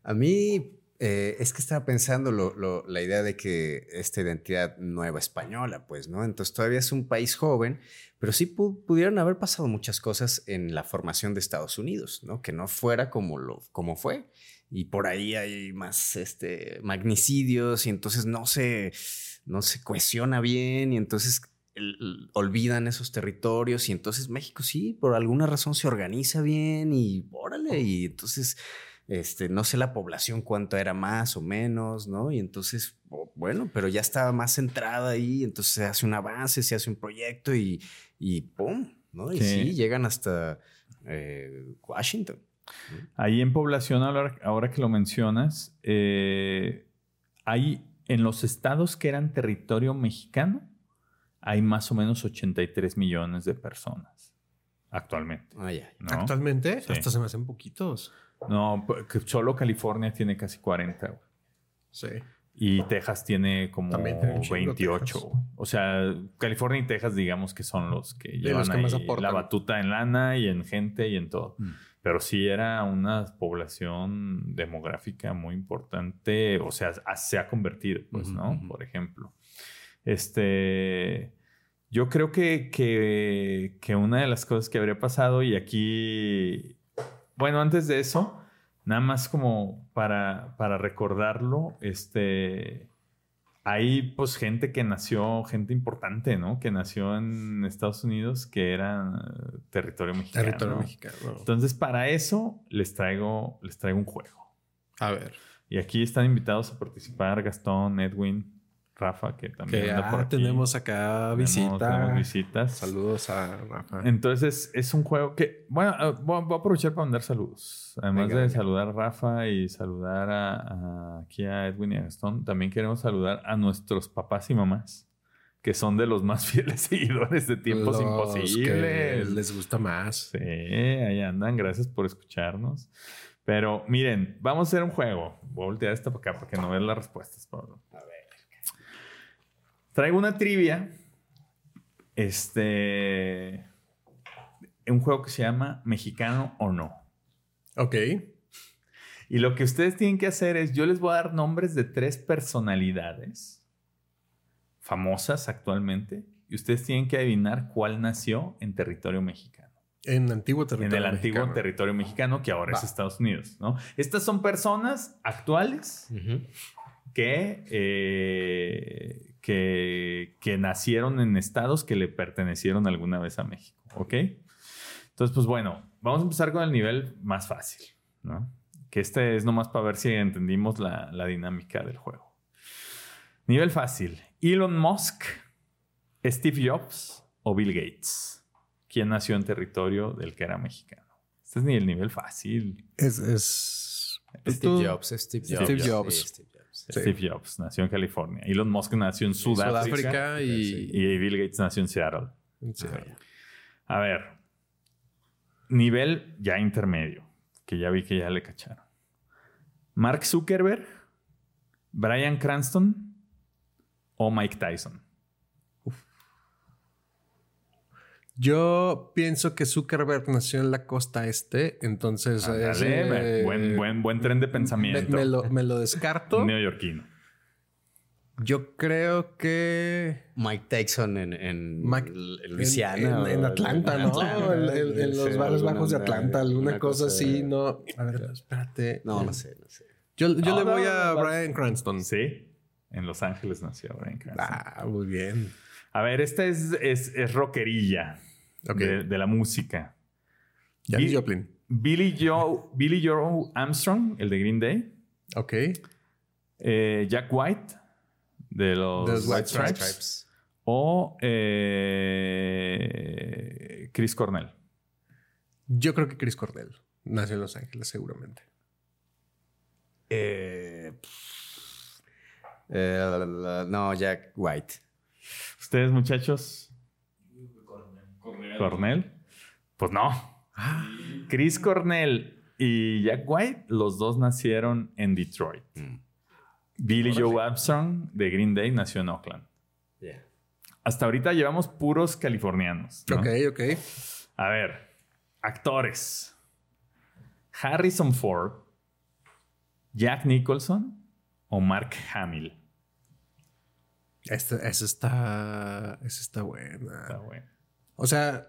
A mí eh, es que estaba pensando la idea de que esta identidad nueva española, pues, ¿no? Entonces todavía es un país joven, pero sí pudieron haber pasado muchas cosas en la formación de Estados Unidos, ¿no? Que no fuera como, lo, como fue. Y por ahí hay más este, magnicidios y entonces no se, no se cohesiona bien y entonces olvidan esos territorios y entonces México sí, por alguna razón se organiza bien y órale, y entonces este, no sé la población cuánto era más o menos, ¿no? Y entonces, bueno, pero ya estaba más centrada ahí, entonces se hace un avance, se hace un proyecto y, y ¡pum! ¿no? Y sí, llegan hasta eh, Washington. Ahí en población, ahora, que lo mencionas, eh, hay en los estados que eran territorio mexicano, hay más o menos 83 millones de personas actualmente. Ah, ¿Actualmente? Hasta se me hacen poquitos. No, solo California tiene casi 40. Sí. Y Texas tiene como 28. O sea, California y Texas, digamos que son los que llevan la batuta en lana y en gente y en todo. Mm. Pero sí era una población demográfica muy importante. O sea, se ha convertido, pues, ¿no? Por ejemplo. Este. Yo creo que, que, que una de las cosas que habría pasado, y aquí bueno, antes de eso, nada más como para, para recordarlo, este, hay pues gente que nació, gente importante, ¿no? Que nació en Estados Unidos, que era territorio mexicano. Territorio mexicano. Entonces, para eso les traigo, les traigo un juego. A ver. Y aquí están invitados a participar Gastón, Edwin, Rafa, que también que, anda por aquí. tenemos acá visita. visitas. Saludos a Rafa. Entonces, es un juego que, bueno, eh, voy a aprovechar para mandar saludos. Además de saludar a Rafa y saludar a, aquí a Edwin y a Gastón, también queremos saludar a nuestros papás y mamás, que son de los más [LAUGHS] fieles seguidores de Tiempos Imposibles. les gusta más. Sí, ahí andan. Gracias por escucharnos. Pero miren, vamos a hacer un juego. Voy a voltear esto para acá para que no vean las respuestas, Pablo. Traigo una trivia. Este. Un juego que se llama Mexicano o no. Ok. Y lo que ustedes tienen que hacer es: yo les voy a dar nombres de tres personalidades famosas actualmente. Y ustedes tienen que adivinar cuál nació en territorio mexicano. En antiguo territorio En el antiguo territorio mexicano, que ahora es Estados Unidos, ¿no? Estas son personas actuales que eh, que, nacieron en estados que le pertenecieron alguna vez a México, ¿ok? Entonces, pues bueno, vamos a empezar con el nivel más fácil, ¿no? Que este es nomás para ver si entendimos la, dinámica del juego. Nivel fácil. Elon Musk, Steve Jobs o Bill Gates. ¿Quién nació en territorio del que era mexicano? Este es ni el nivel fácil. Es, es... Steve Jobs, Steve Jobs. Steve Jobs. Steve Jobs nació en California. Elon Musk nació en Sudáfrica. y... Bill Gates nació en Seattle. A ver. Nivel ya intermedio. Que ya vi que ya le cacharon. Mark Zuckerberg, Brian Cranston o Mike Tyson. Yo pienso que Zuckerberg nació en la costa este, entonces... Eh, buen, buen, buen tren de pensamiento. Me, lo, me lo, descarto. [LAUGHS] Neoyorquino. Yo creo que... Mike Tyson en, en, Luisiana. En, Atlanta, ¿no? En, los barrios bajos de Atlanta, alguna cosa, así, ¿no? A ver, espérate. No, no sé, no sé. Yo, yo le voy a Brian Cranston. ¿Sí? En Los Ángeles nació Brian Cranston. Ah, muy bien. A ver, esta es, es, es rockerilla Ok. de, de la música. Janis Joplin. Billy Joe, Billy Joe Armstrong, el de Green Day. Ok. Eh, Jack White, de los, De los White, White Stripes. Stripes. O eh, Chris Cornell. Yo creo que Chris Cornell nació en Los Ángeles, seguramente. Eh, eh, no, Jack White. ¿Ustedes, muchachos? Cornell. Pues no. Chris Cornell y Jack White, los dos nacieron en Detroit. Mm. Billy Joe Armstrong de Green Day nació en Oakland. Yeah. Hasta ahorita llevamos puros californianos. ¿no? Ok, ok. A ver, actores. Harrison Ford, Jack Nicholson o Mark Hamill. Esa está. Esa está buena. Está bueno. O sea,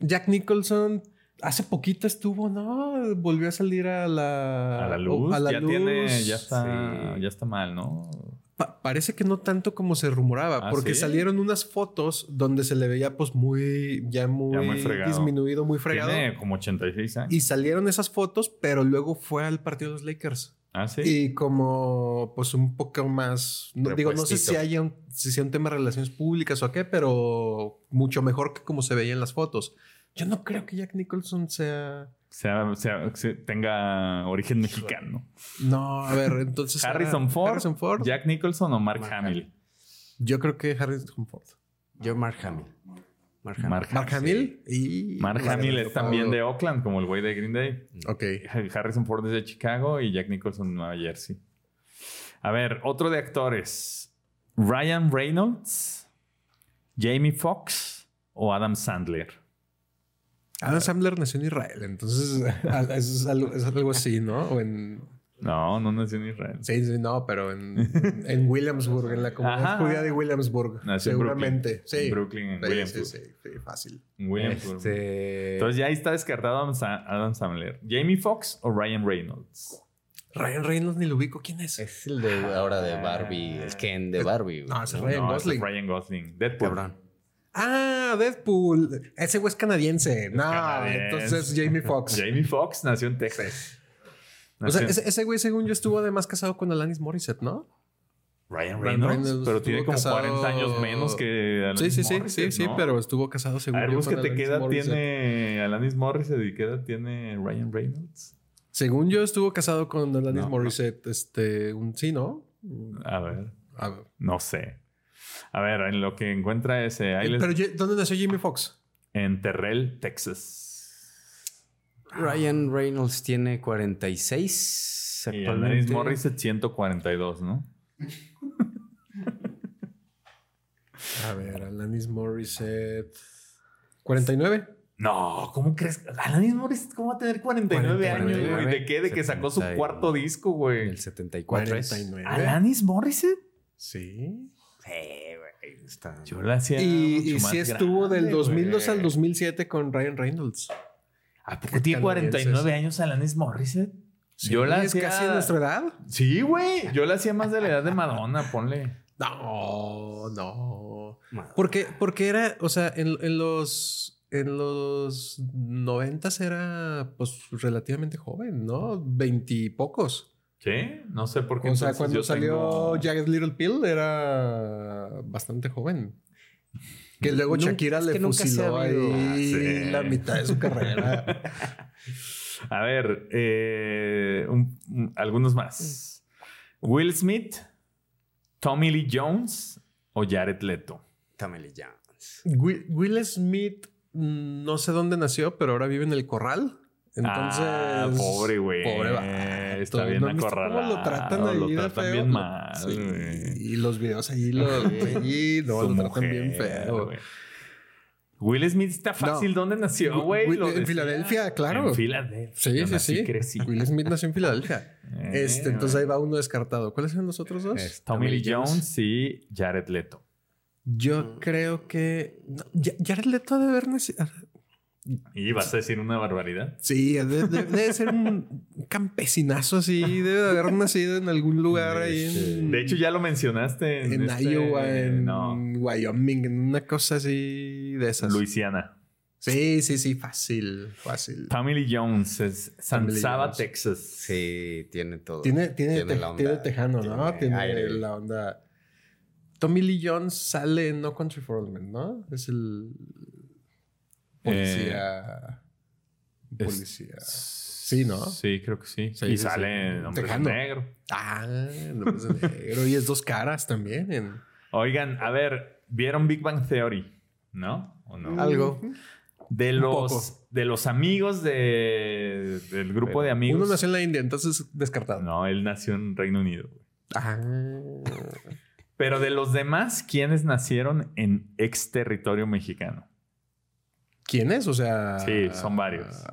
Jack Nicholson hace poquito estuvo, ¿no? Volvió a salir a la. A la luz. a la ya luz. tiene, ya está, sí. ya está mal, ¿no? Pa- parece que no tanto como se rumoraba, ¿Ah, porque sí? salieron unas fotos donde se le veía pues muy, ya muy, Ya muy fregado. disminuido, muy fregado. Tiene como 86 años. Y salieron esas fotos, pero luego fue al partido de los Lakers. Ah, sí. Y como pues un poco más, no, digo, no sé si haya un, si sea un tema de relaciones públicas o a qué, pero mucho mejor que como se veía en las fotos. Yo no creo que Jack Nicholson sea... Sea, sea- se- tenga origen mexicano. No, a ver, entonces... [LAUGHS] era Harrison Ford, Harrison Ford. Jack Nicholson o Mark, Mark Hamill. Yo creo que Harrison Ford. Yo, Mark Hamill. Mark Hamill. Mark, Mark Hamill y... Mark Hamill es también de Oakland, como el güey de Green Day. Ok. [LAUGHS] Harrison Ford es de Chicago y Jack Nicholson de Nueva Jersey. A ver, otro de actores. Ryan Reynolds, Jamie Foxx o Adam Sandler. Adam Sandler nació en Israel, entonces [LAUGHS] eso es algo, es algo así, ¿no? O en... No, no nació en Israel. Sí, sí, no, pero en, [LAUGHS] en Williamsburg, en la comunidad Ajá. judía de Williamsburg. Nació en seguramente. Brooklyn. Sí. En Brooklyn, en Sí, Williamsburg. Sí, sí, sí, fácil. En Williamsburg. Este, Entonces ya ahí está descartado Adam, Sa- Adam Sandler. Jamie Foxx o Ryan Reynolds. Ryan Reynolds ni lo ubico. ¿Quién es? es el de ahora de Barbie, el Ken de Barbie. güey. No, es ¿no? Ryan no, Gosling. es Ryan Gosling. Deadpool. Cabrón. Ah, Deadpool. Ese güey es canadiense. no, canadiense. entonces Jamie Foxx. [LAUGHS] Jamie Foxx nació en Texas. O sea, ese, ese güey, según yo, estuvo además casado con Alanis Morissette, ¿no? Ryan Ryan Reynolds, Reynolds pero tiene como casado- 40 años menos que Alanis Sí, sí, sí, Morissette, sí, sí, ¿no? pero estuvo casado según A ver, búscate qué edad Morissette. tiene Alanis Morissette y qué edad tiene Ryan Reynolds. Según yo, estuvo casado con Alanis No, Morissette, este, un sí, ¿no? A ver, A ver. no sé. A ver, en lo que encuentra ese... ahí les- Pero, ¿dónde nació Jamie Foxx? En Terrell, Texas. Ryan Reynolds tiene 46 Y Alanis actualmente. Morissette 142, ¿no? A ver, Alanis Morissette. ¿49? No, ¿cómo crees? Alanis Morissette, ¿cómo va a tener 49, años, 49, güey? ¿De qué? De que sacó su 70 y- cuarto disco, güey. El 74 es. 49. ¿Alanis Morissette? Sí. Sí, güey. Está. Yo la hacía Y, mucho y más sí estuvo del grande, 2002 güey. al 2007 con Ryan Reynolds. ¿A poco tiene canadienses. 49 años Alanis Morissette? yo la es hacía... casi de nuestra edad. Sí, güey. Yo la hacía más de la edad de Madonna, ponle. No, no. Madre. Porque, porque era, o sea, en, en los en los noventas era pues relativamente joven, ¿no? Veintipocos. ¿Sí? No sé por qué. O sea, cuando yo salió tengo- Jagged Little Pill era bastante joven. Que luego Shakira le fusiló ahí Sí. la mitad de su carrera. A ver, eh, un- un- algunos más. Will Smith, Tommy Lee Jones o Jared Leto. Tommy Lee Jones. Will, Will Smith, mm, no sé dónde nació, pero ahora vive en el corral. Entonces. ah, pobre güey. Pobre vato. Está bien ¿No acorralado. ¿Cómo lo tratan ahí Lo tratan feo? bien mal, Sí. Y los videos ahí lo, [LAUGHS] allí, no, Su lo tratan bien feo. Will Smith está fácil. ¿Dónde nació, güey? En decía. Filadelfia, claro. En Filadelfia. Sí, Yo sí, sí. crecí. Will Smith nació en Filadelfia. [LAUGHS] Eh, este, entonces ahí va uno descartado. ¿Cuáles eran los otros dos? Es Tommy Lee Jones y Jared Leto. Yo creo que. no, Jared Leto ha de haber nacido. ¿Y vas a decir una barbaridad? Sí, de- de- debe ser un campesinazo así. Debe de haber nacido en algún lugar ahí en, De hecho, ya lo mencionaste. en este- Iowa, en No, Wyoming, en una cosa así de esas. Luisiana. Sí, sí, sí, fácil, fácil. Family Jones es San Saba, Jones. Texas. Sí, tiene todo. Tiene, tiene, Tiene te- la onda, tiene tejano, ¿no? tiene Tiene aire. la onda. Tommy Lee Jones sale en No Country for Old Men, ¿no? Es el policía. Es- policía. Sí, ¿no? Sí, creo que sí. Sí, y sí, sale sí. Tejano. Negro. Ah, de negro. Y es dos caras también. En... Oigan, a ver, ¿vieron Big Bang Theory? ¿No? ¿O no? Algo. De los, de los amigos de, del grupo de amigos. Uno nació en la India, entonces descartado. No, él nació en Reino Unido. güey. Ah. Pero de los demás, ¿quiénes nacieron en ex territorio mexicano? ¿Quién es? O sea. Sí, son varios.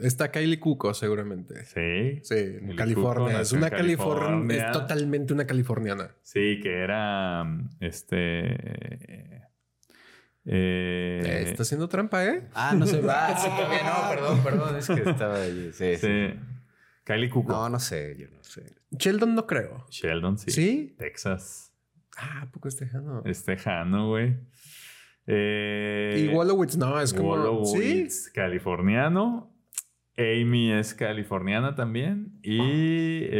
Está Kylie Cuco, seguramente. Sí. Sí, en California. Es una California. California. Es totalmente una californiana. Sí, que era este. eh, Eh, está haciendo trampa, ¿eh? Ah, no sé. [LAUGHS] Ah, sí, también. No, perdón, perdón. Es que estaba ahí. Sí, sí. sí. Kylie Cuoco. No, no sé. Yo no sé. Sheldon no creo. Sheldon, sí. ¿Sí? Texas. Ah, ¿a poco es tejano? Es tejano, güey. Eh, y Wolowitz no, es como. Wolowitz, californiano. Amy es californiana también. Y.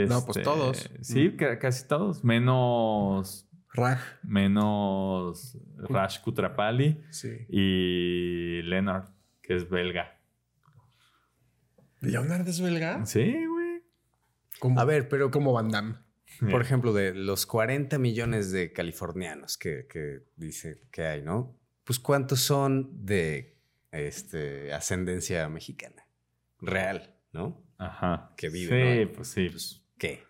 No, pues este, todos. Sí, Mm. ca- casi todos. Menos. Sí. Raj. Menos Raj Kutrapali Sí. y Leonard, que es belga. ¿Leonard es belga? Sí, güey. A ver, pero como Van Damme. Por ejemplo, de los 40 millones de californianos que, que dice que hay, ¿no? Pues cuántos son de este, ascendencia mexicana. Real, ¿no? Ajá. Que vive, Sí, ¿no? pues sí. Pues, ¿qué?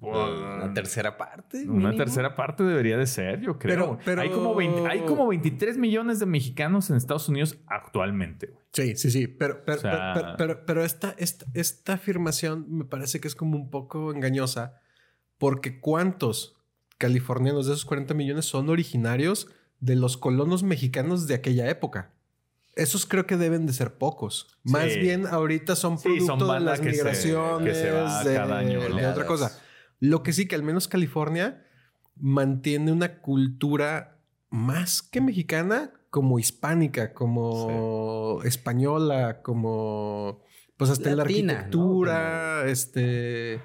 ¿Una tercera parte? Una tercera parte debería de ser, yo creo. Pero- pero- Hay, como 20 hay como 23 millones de mexicanos en Estados Unidos actualmente, güey. Sí, sí, sí. Pero, pero, O sea- pero, pero, pero esta, esta, esta afirmación me parece que es como un poco engañosa. Porque ¿cuántos californianos de esos 40 millones son originarios de los colonos mexicanos de aquella época? Esos creo que deben de ser pocos. Más Sí. bien ahorita son Sí, producto son de las que se- migraciones, que se va de, cada año, ¿no? de otra cosa. Lo que sí que al menos California mantiene una cultura más que mexicana, como hispánica, como española, como pues hasta en la arquitectura, este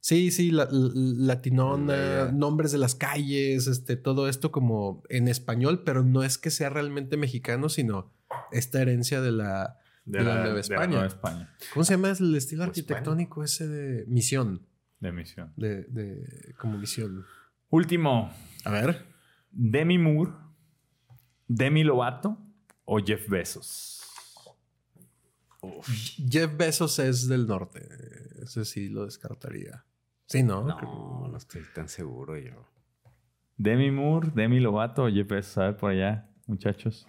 sí, sí, la, la- latinona, nombres de las calles, este todo esto como en español, pero no es que sea realmente mexicano, sino esta herencia de la De, De la la, Nueva de la España. Nueva España. ¿Cómo se llama el estilo Pues, arquitectónico ese de misión? De misión. De, de como misión. Último. A ver. Demi Moore, Demi Lovato o Jeff Bezos. Jeff Bezos es del norte. Ese sí lo descartaría. Sí, ¿no? No, no estoy tan seguro yo. Demi Moore, Demi Lovato o Jeff Bezos. A ver por allá, muchachos.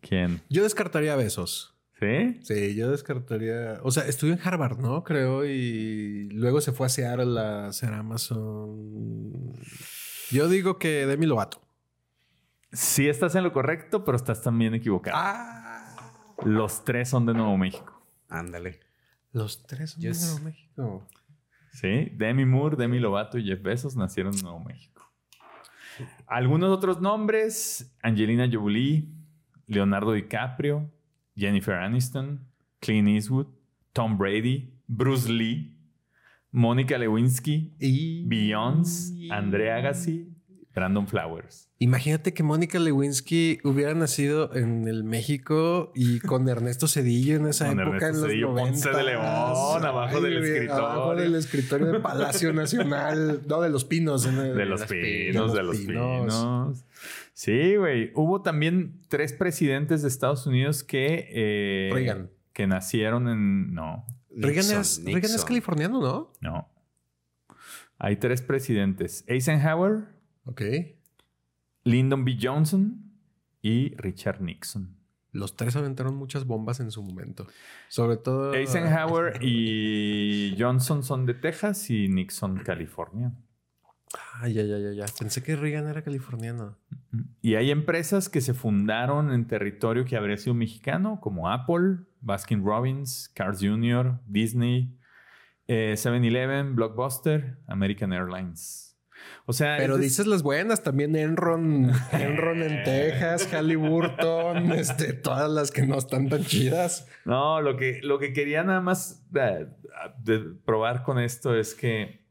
¿Quién? Yo descartaría a Bezos. ¿Sí? Sí, yo descartaría. O sea, estudió en Harvard, ¿no? Creo. Y luego se fue a Seattle a hacer Amazon. Yo digo que Demi Lovato. Sí estás en lo correcto, pero estás también equivocado. Ah. Los tres son de Nuevo México. Ándale. Los tres son de Nuevo México. Sí, Demi Moore, Demi Lovato y Jeff Bezos nacieron en Nuevo México. Algunos otros nombres: Angelina Jolie, Leonardo DiCaprio, Jennifer Aniston, Clint Eastwood, Tom Brady, Bruce Lee, Mónica Lewinsky, Y. Beyoncé, Andrea Agassi, Brandon Flowers. Imagínate que Mónica Lewinsky hubiera nacido en el México y con Ernesto Cedillo en esa Con época Ernesto en los Cedillo, 90. Ponce de León, abajo del escritorio. Abajo del escritorio del Palacio Nacional. No, de los pinos. en el- De los pinos, de los pinos. Sí, güey. Hubo también tres presidentes de Estados Unidos que... eh, Reagan. Que nacieron en... No, Reagan, Nixon, es, Reagan es californiano, ¿no? no. Hay tres presidentes. Eisenhower, Ok. Lyndon B. Johnson y Richard Nixon. Los tres aventaron muchas bombas en su momento. Sobre todo. Eisenhower [LAUGHS] y Johnson son de Texas y Nixon, California. Ay, ya, ya, ya, ya. Pensé que Reagan era californiano. Y hay empresas que se fundaron en territorio que habría sido mexicano, como Apple, Baskin Robbins, Cars Jr., Disney, 7-Eleven, Blockbuster, American Airlines. O sea, pero dices las buenas, también Enron, Enron en Texas, Halliburton, [LAUGHS] este, todas las que no están tan chidas. No, lo que, lo que quería nada más eh, probar con esto es que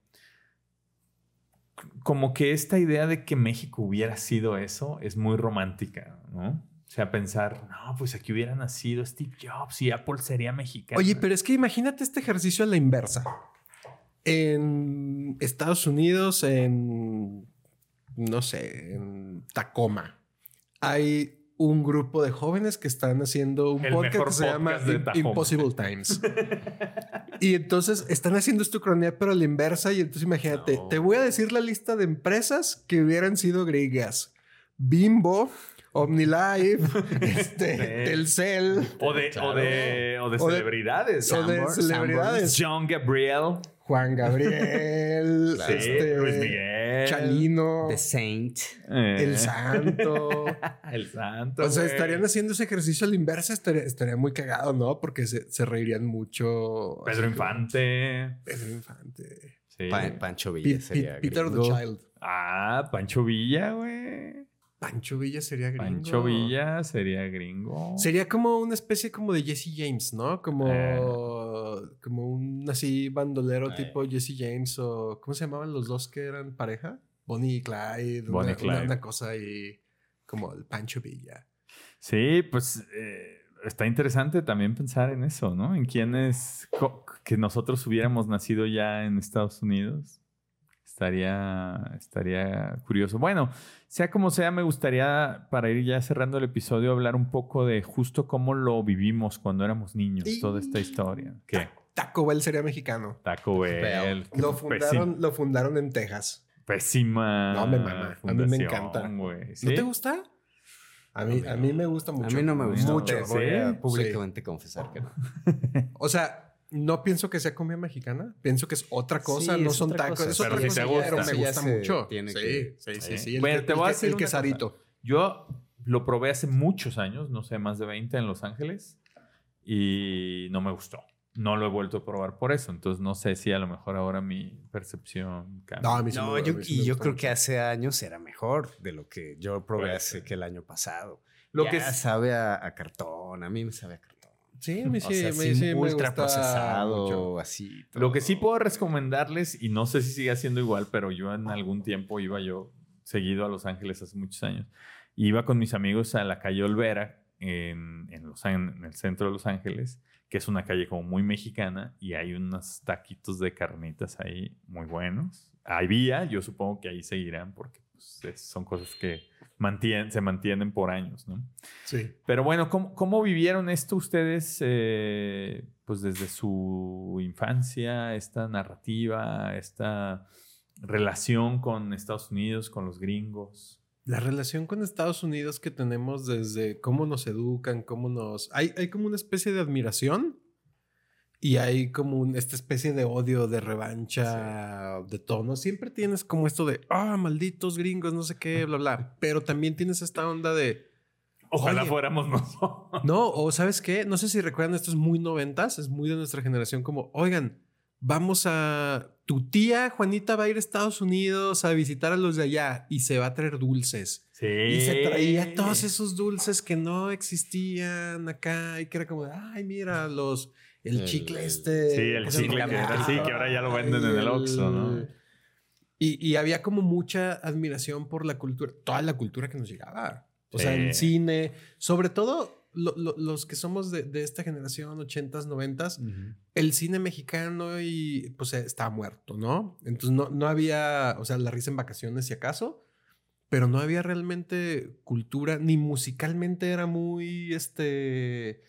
como que esta idea de que México hubiera sido eso es muy romántica, ¿no? O sea, pensar, no, pues aquí hubiera nacido Steve Jobs y Apple sería mexicano. Oye, pero es que imagínate este ejercicio a la inversa en Estados Unidos, en, no sé, en Tacoma, hay un grupo de jóvenes que están haciendo un podcast que se llama Impossible Times. [LAUGHS] y entonces están haciendo esto cronía, pero a la inversa. Y entonces imagínate, te voy a decir la lista de empresas que hubieran sido griegas. Bimbo, OmniLife, [LAUGHS] este, Telcel. O de, o de, o de celebridades. O de celebridades. John Gabriel. Juan Gabriel, [LAUGHS] este, Luis Miguel, Chalino, The Saint, eh. el Santo, [LAUGHS] el Santo. O sea, estarían haciendo ese ejercicio a la inversa, estaría, muy cagado, ¿no? Porque se, reirían mucho. Pedro Infante. Pedro Infante. Sí. Pancho Villa sería. Peter the Child. Ah, Pancho Villa, güey. Pancho Villa sería gringo. Pancho Villa sería gringo. Sería como una especie como de Jesse James, ¿no? Como, eh. Como un así bandolero tipo Jesse James o ¿cómo se llamaban los dos que eran pareja? Bonnie y Clyde. Bonnie una, Clyde. Una, cosa ahí como el Pancho Villa. Sí, pues eh, está interesante también pensar en eso, ¿no? En quiénes que nosotros hubiéramos nacido ya en Estados Unidos. Estaría, estaría curioso. Bueno, sea como sea, me gustaría, para ir ya cerrando el episodio, hablar un poco de justo cómo lo vivimos cuando éramos niños, toda esta historia. ¿Qué? Taco Bell sería mexicano. Taco Bell. Lo fundaron, lo fundaron en Texas. Pésima. No, me mama. A mí me encanta. ¿No te gusta? A mí, a mí me gusta mucho. A mí no me gusta mucho. Voy a públicamente confesar que no. o sea, no pienso que sea comida mexicana. Pienso que es otra cosa. no son tacos. Es otra cosa. Pero me gusta mucho. Sí, sí, sí, sí, bueno, te voy a decir el quesadito. Yo lo probé hace muchos años, no sé, más de 20 en Los Ángeles. Y no me gustó. No lo he vuelto a probar por eso. Entonces no sé si a lo mejor ahora mi percepción cambia. No, a mí sí no, yo, y yo creo que hace años era mejor de lo que yo probé hace que el año pasado. Lo que sabe a, a, cartón. A mí me sabe a cartón. Sí, me sí, me, ultra procesado, así. Lo que sí puedo recomendarles, y no sé si sigue siendo igual, pero yo en algún tiempo iba yo seguido a Los Ángeles hace muchos años. Iba con mis amigos a la calle Olvera, en, en, los, en el centro de Los Ángeles, que es una calle como muy mexicana, y hay unos taquitos de carnitas ahí muy buenos. Había, yo supongo que ahí seguirán, porque pues, son cosas que se mantienen por años, ¿no? Sí. Pero bueno, ¿cómo, vivieron esto ustedes, eh, pues desde su infancia, esta narrativa, esta relación con Estados Unidos, con los gringos? La relación con Estados Unidos que tenemos desde cómo nos educan, cómo nos... Hay, hay como una especie de admiración y hay como esta especie de odio, de revancha, de tono. Siempre tienes como esto de, ah, malditos gringos, no sé qué, bla, bla. Pero también tienes esta onda de... Ojalá fuéramos nosotros. No, o sabes qué, no sé si recuerdan, esto es muy noventas, es muy de nuestra generación, como, oigan, vamos a... Tu tía Juanita va a ir a Estados Unidos a visitar a los de allá y se va a traer dulces. Sí. Y se traía todos esos dulces que no existían acá y que era como, ay, mira, los el, chicle este. Sí, el chicle que era así, que ahora ya lo venden en el Oxxo, ¿no? Y, había como mucha admiración por la cultura, toda la cultura que nos llegaba. O sea, el cine, sobre todo los que somos de, esta generación, 80s, 90s, el cine mexicano y pues estaba muerto, ¿no? Entonces no, no había, o sea, la risa en vacaciones si acaso, pero no había realmente cultura, ni musicalmente era muy, este,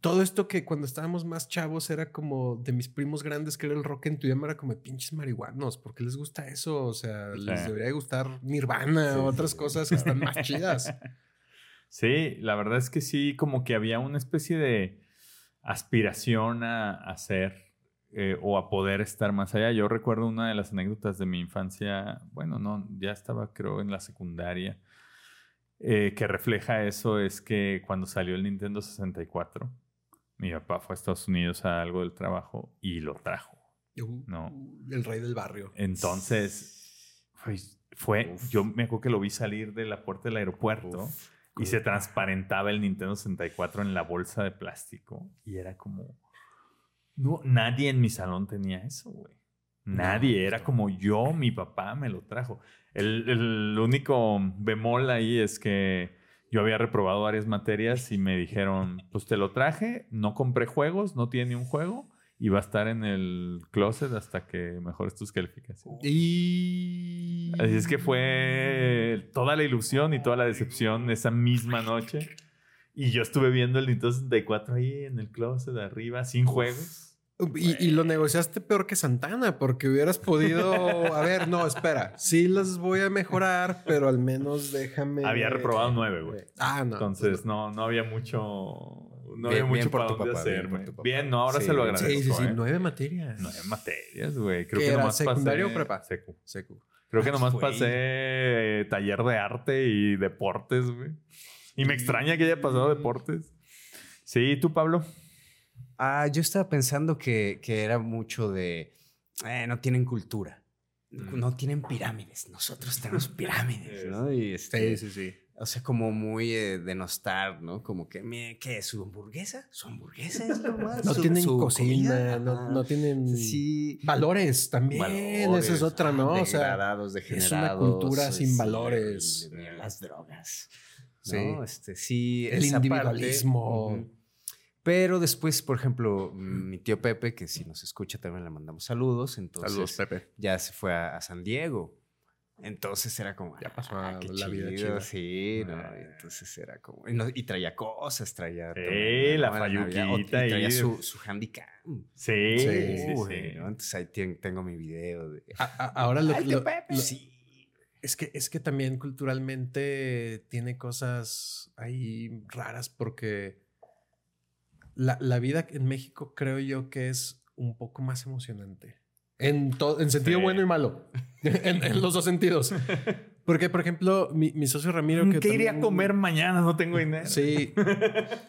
todo esto que cuando estábamos más chavos era como de mis primos grandes que era el rock en tu idioma era como pinches marihuanos, ¿por qué les gusta eso? O sea, les debería gustar Nirvana o otras cosas que están más chidas. [LAUGHS] Sí, la verdad es que sí, como que había una especie de aspiración a hacer eh, o a poder estar más allá. Yo recuerdo una de las anécdotas de mi infancia, bueno, no, ya estaba creo en la secundaria eh, que refleja eso es que cuando salió el Nintendo 64, mi papá fue a Estados Unidos a algo del trabajo y lo trajo. Uh, No. El rey del barrio. Entonces, fue, fue- Uf. yo me acuerdo que lo vi salir de la puerta del aeropuerto Uf, y se transparentaba el Nintendo 64 en la bolsa de plástico y era como... No, nadie en mi salón tenía eso, güey. Nadie, era como yo, mi papá me lo trajo. El, el único bemol ahí es que yo había reprobado varias materias y me dijeron, pues te lo traje, no compré juegos, no tiene un juego y va a estar en el closet hasta que mejores tus calificaciones. Y. Así es que fue toda la ilusión y toda la decepción esa misma noche. Y yo estuve viendo el Nintendo 64 ahí en el closet de arriba, sin juegos. Y, y lo negociaste peor que Santana, porque hubieras podido. A ver, no, espera. Sí las voy a mejorar, pero al menos déjame. Había reprobado nueve, güey. Ah, no. Entonces no, no había mucho, no Bien- había mucho bien para dónde papá, bien tu papá. Bien, no, ahora Sí, se lo bien. agradezco. Sí, sí, sí. ¿eh? Nueve materias. Nueve materias, güey. Creo ¿Qué que era, nomás secundaria pasé... o prepa? Secu. Secu. Creo que Ah, nomás güey. pasé eh, taller de arte y deportes, güey. Y me extraña que haya pasado deportes. Sí, ¿tú, Pablo? Ah, yo estaba pensando que, que era mucho de, eh, no tienen cultura, Mm. no tienen pirámides, nosotros tenemos pirámides, ¿no? Y este, Sí, sí, sí. o sea, como muy eh, denostar, ¿no? Como que, mire, ¿qué es su hamburguesa? Su hamburguesa es lo más. No su- tienen su cocina, comida, no, no tienen. Sí. Valores también. Valores, Esa es otra, ¿no? O sea, degradados, es una cultura sin sí, valores. Las drogas. Sí. ¿no? Este, sí. El esa parte, individualismo. ujú. Pero después, por ejemplo, mi tío Pepe, que si nos escucha también le mandamos saludos, entonces Pepe. ya se fue a, a San Diego. Entonces era como, Ya pasó ah, qué la vida chido, chida. Sí, ¿no? Ah. Entonces era como, y, no- y traía cosas, traía. Sí, la ¿no? Falluquita y traía su, su. Sí, Sí, sí, sí. Uy, ¿no? Entonces ahí tengo mi video de. A- a- ahora lo, ¡Ay, tío lo- Pepe! lo- sí. es que es que también culturalmente tiene cosas ahí raras porque la, la vida en México creo yo que es un poco más emocionante. En, en sentido Sí. bueno y malo. [LAUGHS] en, en los dos sentidos. [LAUGHS] Porque, por ejemplo, mi, mi socio Ramiro... que ¿Qué iría a comer mañana? No tengo dinero. Sí.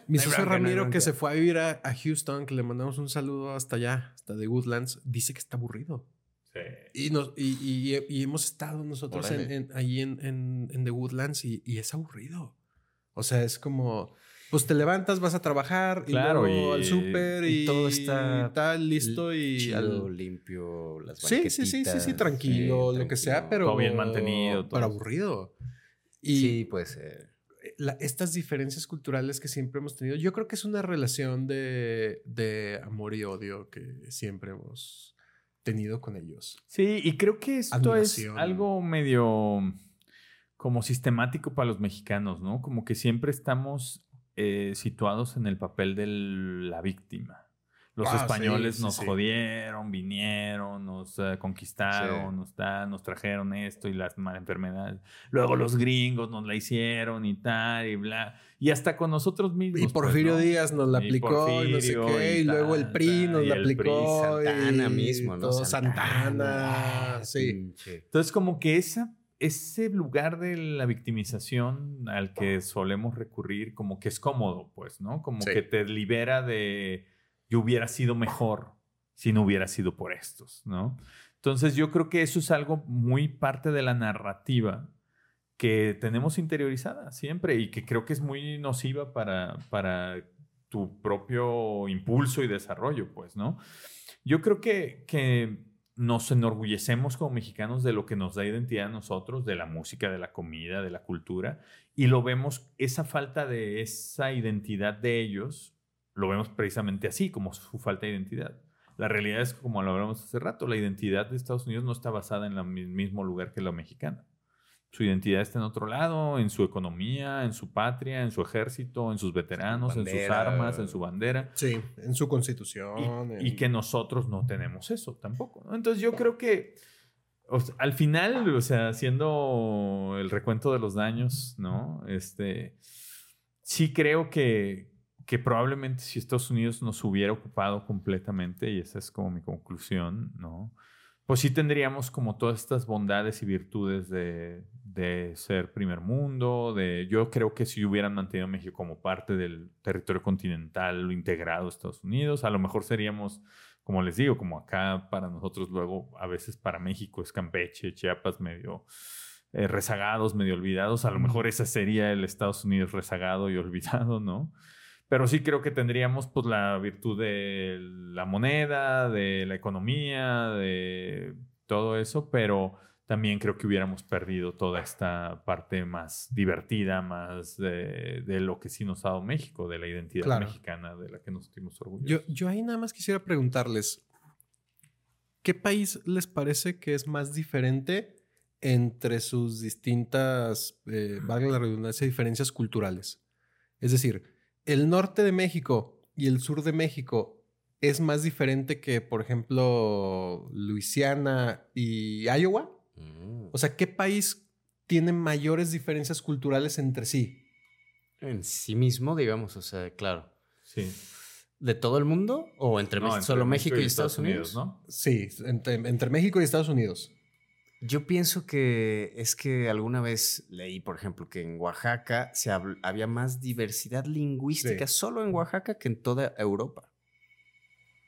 Mi [LAUGHS] socio bronca, Ramiro, que se fue a vivir a, a Houston, que le mandamos un saludo hasta allá, hasta de Woodlands, dice que está aburrido. Sí. Y, nos, y, y- y hemos estado nosotros en, en- ahí en, en, en The Woodlands y, y es aburrido. O sea, es como, pues te levantas, vas a trabajar y luego y- al súper y, y todo está tal, listo y Chido, al- limpio, las Sí, sí, sí, sí, sí, banquetitas, tranquilo, lo que sea, pero... Todo bien mantenido, todo Pero aburrido. Y Sí, puede ser. la- estas diferencias culturales que siempre hemos tenido, yo creo que es una relación de, de amor y odio que siempre hemos tenido con ellos. Sí, y creo que esto Admiración. es algo medio como sistemático para los mexicanos, ¿no? Como que siempre estamos eh, situados en el papel de la víctima. Los Ah, sí, españoles sí, nos sí. jodieron, vinieron, nos eh, conquistaron, Sí. nos, da- nos trajeron esto y las malas enfermedades. Luego los gringos nos la hicieron y tal y bla. Y hasta con nosotros mismos. Y Porfirio pues, ¿no? Díaz nos la Y aplicó y no sé Porfirio qué, y, y luego el PRI nos la PRI, aplicó. Santana y mismo, ¿no? todo Santana, sí. pinche. Entonces, como que esa, ese lugar de la victimización al que solemos recurrir, como que es cómodo, pues, ¿no? Como Sí. que te libera de yo hubiera sido mejor si no hubiera sido por estos, ¿no? Entonces, yo creo que eso es algo muy parte de la narrativa que tenemos interiorizada siempre y que creo que es muy nociva para, para tu propio impulso y desarrollo, pues, ¿no? Yo creo que, que nos enorgullecemos como mexicanos de lo que nos da identidad a nosotros, de la música, de la comida, de la cultura, y lo vemos, esa falta de esa identidad de ellos, lo vemos precisamente así, como su falta de identidad. La realidad es, como lo hablamos hace rato, la identidad de Estados Unidos no está basada en el mismo lugar que la mexicana. Su identidad está en otro lado, en su economía, en su patria, en su ejército, en sus veteranos, en sus armas, en su bandera. Sí, en su constitución. Y, que nosotros no tenemos eso tampoco. ¿no? Entonces yo creo que o sea, al final, o sea, haciendo el recuento de los daños, ¿no? Este, sí creo que, que probablemente si Estados Unidos nos hubiera ocupado completamente, y esa es como mi conclusión, ¿no? Pues sí tendríamos como todas estas bondades y virtudes de, de ser primer mundo, de yo creo que si hubieran mantenido México como parte del territorio continental integrado a Estados Unidos, a lo mejor seríamos, como les digo, como acá para nosotros luego, a veces para México es Campeche, Chiapas medio eh, rezagados, medio olvidados, a lo mejor ese sería el Estados Unidos rezagado y [LAUGHS] olvidado, ¿no? Pero sí creo que tendríamos pues la virtud de la moneda, de la economía, de todo eso, pero también creo que hubiéramos perdido toda esta parte más divertida, más de, lo que sí nos ha dado México, de la identidad mexicana de la que nos sentimos orgullosos. Yo, yo ahí nada más quisiera preguntarles, ¿qué país les parece que es más diferente entre sus distintas, eh, valga la redundancia, diferencias culturales? Es decir, el norte de México y el sur de México es más diferente que, por ejemplo, Luisiana y Iowa. Mm. O sea, ¿qué país tiene mayores diferencias culturales entre sí? En sí mismo, digamos, o sea, claro. Sí. ¿De todo el mundo? ¿O entre, solo México y, Estados, Unidos? ¿no? Sí, entre, México y Estados Unidos. Yo pienso que es que alguna vez leí, por ejemplo, que en Oaxaca se había más diversidad lingüística solo en Oaxaca que en toda Europa.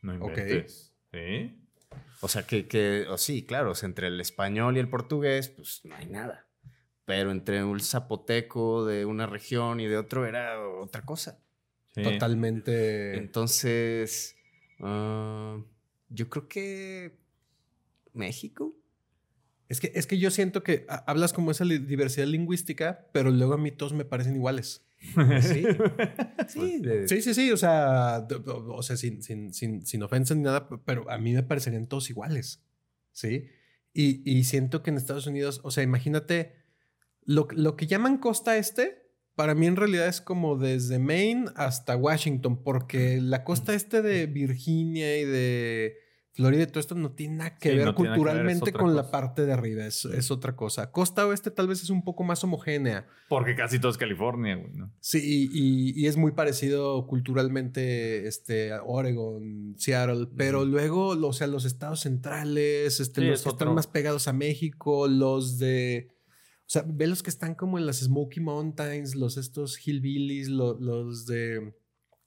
No inventes. ¿Sí? O sea, que, que o sí, claro, entre el español y el portugués, pues no hay nada. Pero entre un zapoteco de una región y de otro era otra cosa. Totalmente. Entonces, ah, yo creo que México. Es que, es que yo siento que hablas como esa diversidad lingüística, pero luego a mí todos me parecen iguales. Sí. [LAUGHS] sí, sí, sí, O sea, o sea sin, sin, sin, sin, ofensa ni nada, pero a mí me parecerían todos iguales. Sí. Y, y siento que en Estados Unidos, o sea, imagínate lo, lo que llaman costa este. Para mí en realidad es como desde Maine hasta Washington, porque la costa este de Virginia y de Florida y todo esto no tiene nada que ver culturalmente con la parte de arriba, es, otra cosa. Costa oeste tal vez es un poco más homogénea. Porque casi todo es California, güey, ¿no? Sí, y, es muy parecido culturalmente este, a Oregon, Seattle, pero luego, o sea, los estados centrales, este, los que están más pegados a México, los de... O sea, ve los que están como en las Smoky Mountains, los estos hillbillies, los de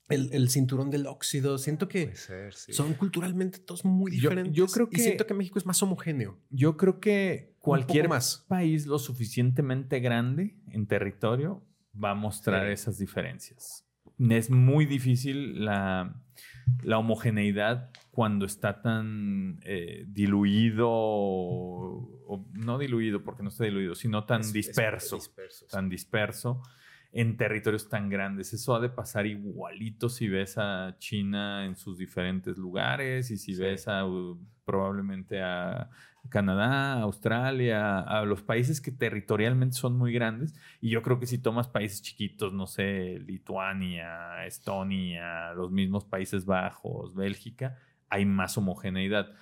el, cinturón del óxido. Siento que son culturalmente todos muy diferentes. Yo, creo que. siento que México es más homogéneo. Yo creo que cualquier país lo suficientemente grande en territorio va a mostrar esas diferencias. Es muy difícil la, homogeneidad cuando está tan eh, diluido, o, no diluido porque no está diluido, sino tan disperso, tan disperso en territorios tan grandes. Eso ha de pasar igualito si ves a China en sus diferentes lugares y si ves a probablemente a Canadá, Australia, a los países que territorialmente son muy grandes. Y yo creo que si tomas países chiquitos, no sé, Lituania, Estonia, los mismos Países Bajos, Bélgica, hay más homogeneidad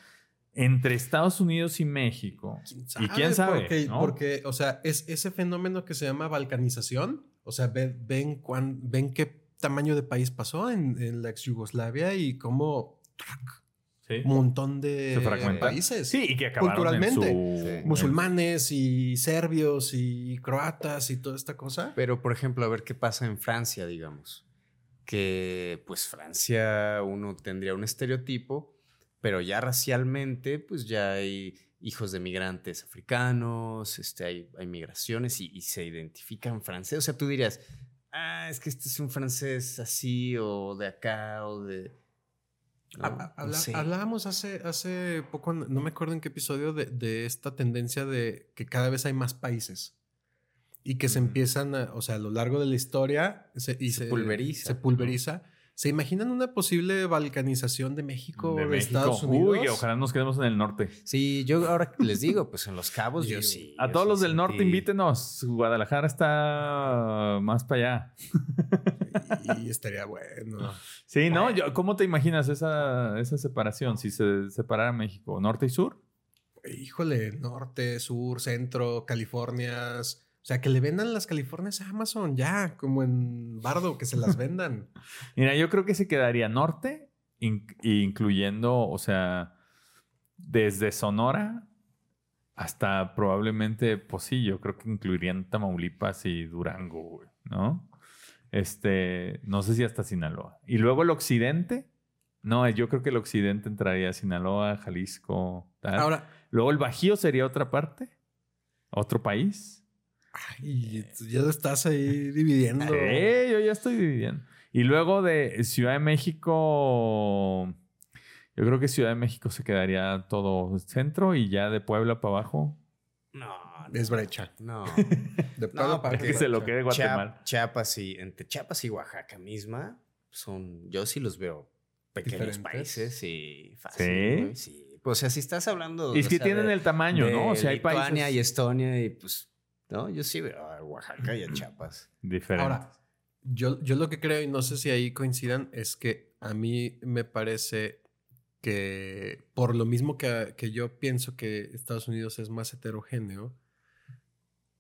entre Estados Unidos y México. ¿Y quién sabe? Porque, porque, o sea, es ese fenómeno que se llama balcanización o sea, ven, ven, ven qué tamaño de país pasó en, la ex Yugoslavia y cómo un montón de países. Sí, y que acabaron culturalmente. Musulmanes y serbios y croatas y toda esta cosa. Pero, por ejemplo, a ver qué pasa en Francia, digamos. Que, pues, Francia, uno tendría un estereotipo, pero ya racialmente, pues ya hay hijos de migrantes africanos, este, hay, hay migraciones y, se identifican francés. O sea, tú dirías, ah, es que este es un francés así o de acá o de... Hablábamos hace, hace poco, no me acuerdo en qué episodio, de, esta tendencia de que cada vez hay más países y que se empiezan, o sea, a lo largo de la historia y se, pulveriza. Se pulveriza. ¿Se imaginan una posible balcanización de México de, Estados Unidos? Uy, ojalá nos quedemos en el norte. Sí, yo ahora les digo, pues en Los Cabos yo sí. A todos los del norte invítenos. Guadalajara está más para allá. Y, estaría bueno. Sí, ¿no? ¿Cómo te imaginas esa, esa separación si se separara México? ¿Norte y sur? Híjole, norte, sur, centro, Californias o sea, que le vendan las Californias a Amazon ya, como en Bardo, que se las [LAUGHS] vendan. Mira, yo creo que se quedaría norte, incluyendo, o sea, desde Sonora hasta probablemente, pues sí, yo creo que incluirían Tamaulipas y Durango, güey, ¿no? Este, no sé si hasta Sinaloa. Y luego el occidente, no, yo creo que el occidente entraría a Sinaloa, Jalisco, tal. Ahora, Luego el Bajío sería otra parte, otro país. Ay, ya lo estás ahí dividiendo. Sí, yo ya estoy dividiendo. Y luego de Ciudad de México, yo creo que Ciudad de México se quedaría todo centro y ya de Puebla para abajo. No, Es brecha. no. [LAUGHS] De Puebla para que arriba. se lo quede Guatemala. Chiap- Chiapas y entre Chiapas y Oaxaca misma son, yo sí los veo pequeños ¿Diferentes? países y fácil. ¿Sí? sí. Pues, o sea, si estás hablando. Y es que sea, tienen de- el tamaño, ¿no? O sea, hay Lituania países y Estonia y pues, no, yo sí veo a Oaxaca y a Chiapas. diferentes. Ahora, yo, yo lo que creo, y no sé si ahí coincidan, es que a mí me parece que por lo mismo que, que yo pienso que Estados Unidos es más heterogéneo,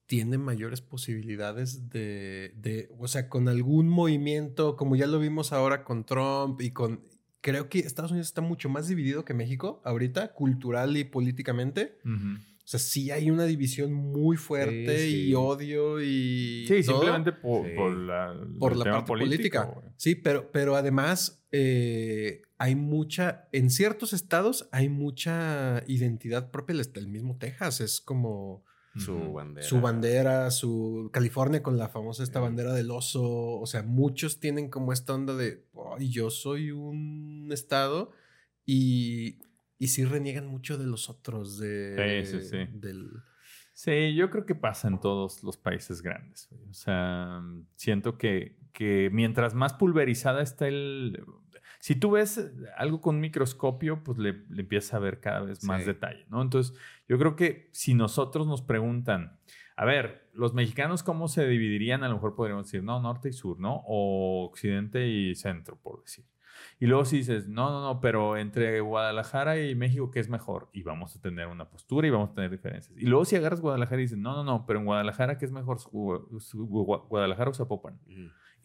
tiene mayores posibilidades de, de, o sea, con algún movimiento, como ya lo vimos ahora con Trump y con... Creo que Estados Unidos está mucho más dividido que México ahorita, cultural y políticamente. Ujú. O sea, sí hay una división muy fuerte Sí, sí. y odio y... Sí, todo simplemente por, Sí. por la, por el la tema parte político, política. Sí, pero, pero además eh, hay mucha, en ciertos estados hay mucha identidad propia. El, el mismo Texas es como Su bandera. su bandera, su California con la famosa esta Sí. bandera del oso. O sea, muchos tienen como esta onda de, "Ay, yo soy un estado y, y sí reniegan mucho de los otros, de, Sí, sí, sí. del... Sí, yo creo que pasa en todos los países grandes. O sea, siento que, que mientras más pulverizada está el... Si tú ves algo con un microscopio, pues le, le empiezas a ver cada vez más Sí. detalle, ¿no? Entonces, yo creo que si nosotros nos preguntan, a ver, los mexicanos cómo se dividirían, a lo mejor podríamos decir, no, norte y sur, ¿no? O occidente y centro, por decir. Y luego si dices, no, no, no, pero entre Guadalajara y México, ¿qué es mejor? Y vamos a tener una postura y vamos a tener diferencias. Y luego si agarras Guadalajara y dices, no, no, no, pero en Guadalajara, ¿qué es mejor? Gu- Gu- Gu- Guadalajara o Zapopan.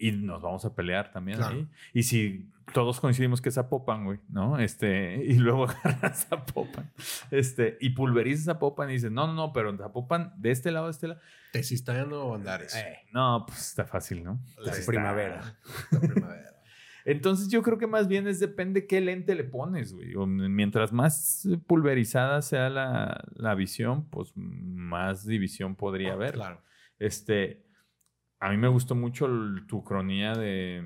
Y nos vamos a pelear también Claro. ahí. Y si todos coincidimos que es Zapopan, güey, ¿no? Este, y luego [LAUGHS] agarras Zapopan, este, y pulverizas Zapopan y dices, no, no, no, pero en Zapopan, de este lado, de este lado. Tesistano o Andares. Eh, no, pues está fácil, ¿no? La está- primavera. [LAUGHS] La primavera. Entonces yo creo que más bien es depende qué lente le pones, güey. O mientras más pulverizada sea la, la visión, pues más división podría haber. Claro. Este, a mí me gustó mucho el- tu cronía de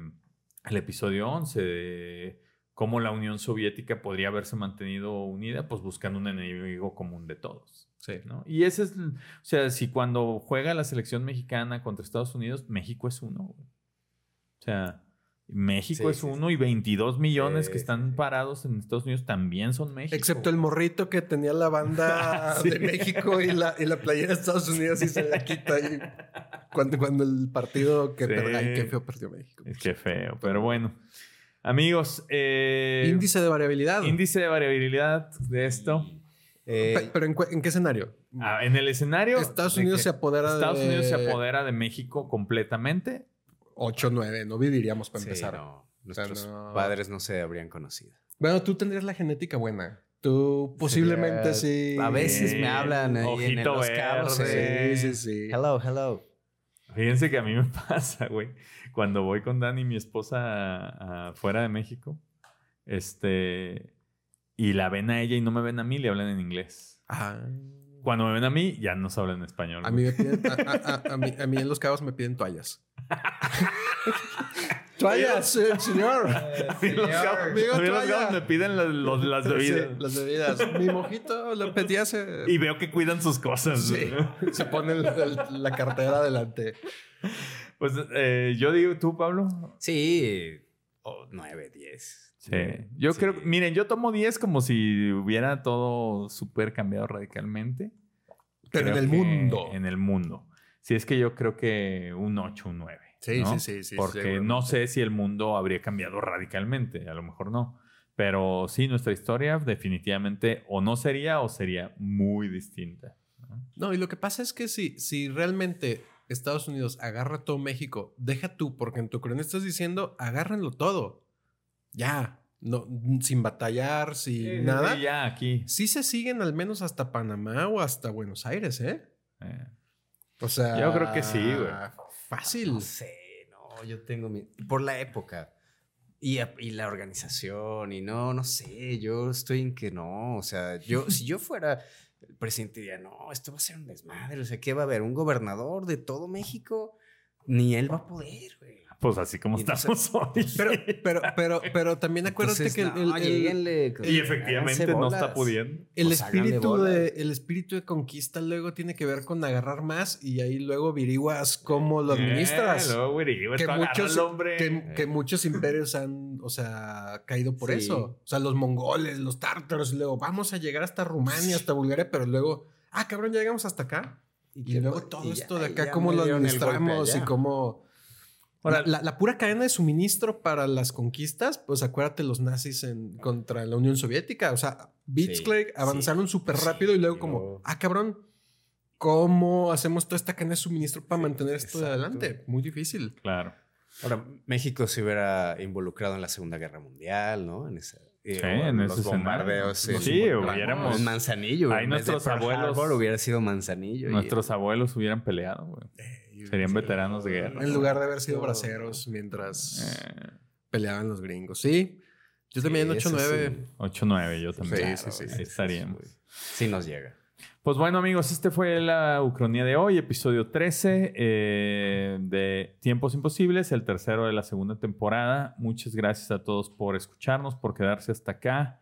el episodio 11 de cómo la Unión Soviética podría haberse mantenido unida, pues buscando un enemigo común de todos. Sí. ¿no? Y ese es, o sea, si cuando juega la selección mexicana contra Estados Unidos, México es uno. güey. O sea, México Sí, es sí, uno y 22 millones Sí, que están sí. parados en Estados Unidos también son México. Excepto el morrito que tenía la banda [LAUGHS] Sí. de México y la, y la playera de Estados Unidos y se la quita ahí. Cuando, cuando el partido que Sí. per- ay, qué feo perdió México. Es que feo, pero bueno. Amigos, eh, Índice de variabilidad. índice de variabilidad de esto. Eh, Pe- Pero ¿en, cu- en qué escenario? Ah, en el escenario, Estados Unidos se apodera Estados de... Unidos se apodera de México completamente. 8-9, no viviríamos para sí, empezar. no, nuestros no. padres no se habrían conocido. Bueno, tú tendrías la genética buena. Tú posiblemente sí. A veces me hablan ahí en Los Cabos. Sí, sí, sí. Hello, hello. Fíjense que a mí me [LAUGHS] pasa, güey. Cuando voy con Dani, mi esposa, a- a fuera de México, este, y la ven a ella y no me ven a mí, le hablan en inglés. Ah. Cuando me ven a mí, ya nos hablan en español. A güey. mí me piden, a, a- a- a mí, a mí en los cabos me piden toallas. [LAUGHS] toallas, eh, señor. Amigo, toalla. cabos me piden las, los- las bebidas. Sí, las bebidas. Mi mojito lo pedí hace. Y veo que cuidan sus cosas. Sí. [LAUGHS] Se pone el- el- la cartera adelante. Pues eh, yo digo, ¿tú, Pablo? Sí, o 9, 10. Sí. Yo Sí. creo, miren, yo tomo 10 como si hubiera todo súper cambiado radicalmente. Pero en el mundo. En el mundo. Sí, es que yo creo que un 8, un 9. Sí, ¿no? sí, sí, sí, Porque no sé si el mundo habría cambiado radicalmente, a lo mejor no. Pero sí, nuestra historia definitivamente o no sería o sería muy distinta. ¿no? No, y lo que pasa es que si, si realmente Estados Unidos agarra todo México, deja tú, porque en tu cronista estás diciendo, agárrenlo todo. Ya, no, sin batallar, sin nada. sí, ya aquí. Sí se siguen al menos hasta Panamá o hasta Buenos Aires, ¿eh? Eh, O sea. Yo creo que sí, güey. Fácil. No sé, no, yo tengo mi... Por la época. Y, la organización, y no, no sé, yo estoy en que no, o sea, yo, [LAUGHS] si yo fuera el presidente diría, no, esto va a ser un desmadre, o sea, ¿qué va a haber? ¿Un gobernador de todo México? Ni él va a poder, güey. Pues así como entonces- estamos [LAUGHS] hoy. Pero, pero, pero, pero también acuérdate Entonces, que el, no, el- y efectivamente no está pudiendo. el pues, espíritu de, el espíritu de conquista luego tiene que ver con agarrar más y ahí luego averiguas cómo lo administras. Eh, luego, güey, que muchos, hombre. que, que muchos imperios han, o sea, caído por Sí. eso. O sea, los mongoles, los tártaros, y luego vamos a llegar hasta Rumania, hasta Bulgaria, pero luego, ah, cabrón, ya llegamos hasta acá. Y, luego todo y ya- esto de acá, cómo lo golpe administramos y cómo... Ahora- la, la- pura cadena de suministro para las conquistas, pues acuérdate los nazis en, contra la Unión Soviética. O sea, Blitzkrieg Sí, avanzaron sí, súper sí, rápido y luego como, ah, cabrón, ¿cómo hacemos toda esta cadena de suministro para Sí, mantener esto de adelante? Muy difícil. Claro. Ahora, México se hubiera involucrado en la Segunda Guerra Mundial, ¿no? En esa, eh, Sí, en los bombardeos. Sí, en- hubiéramos- En Manzanillo. Ahí nuestros abuelos- Harbor hubiera sido Manzanillo. y- Nuestros abuelos hubieran peleado, güey. Serían Sí. veteranos de guerra. En lugar de haber sido No. braceros mientras Eh, peleaban los gringos. Sí. Yo también Sí, eso 8-9. 8-9, yo también. Sí, sí, sí. Ahí estaríamos. Sí nos llega. Pues bueno, amigos, este fue la Ucronía de hoy, episodio 13 eh, de Tiempos Imposibles, el tercero de la segunda temporada. Muchas gracias a todos por escucharnos, por quedarse hasta acá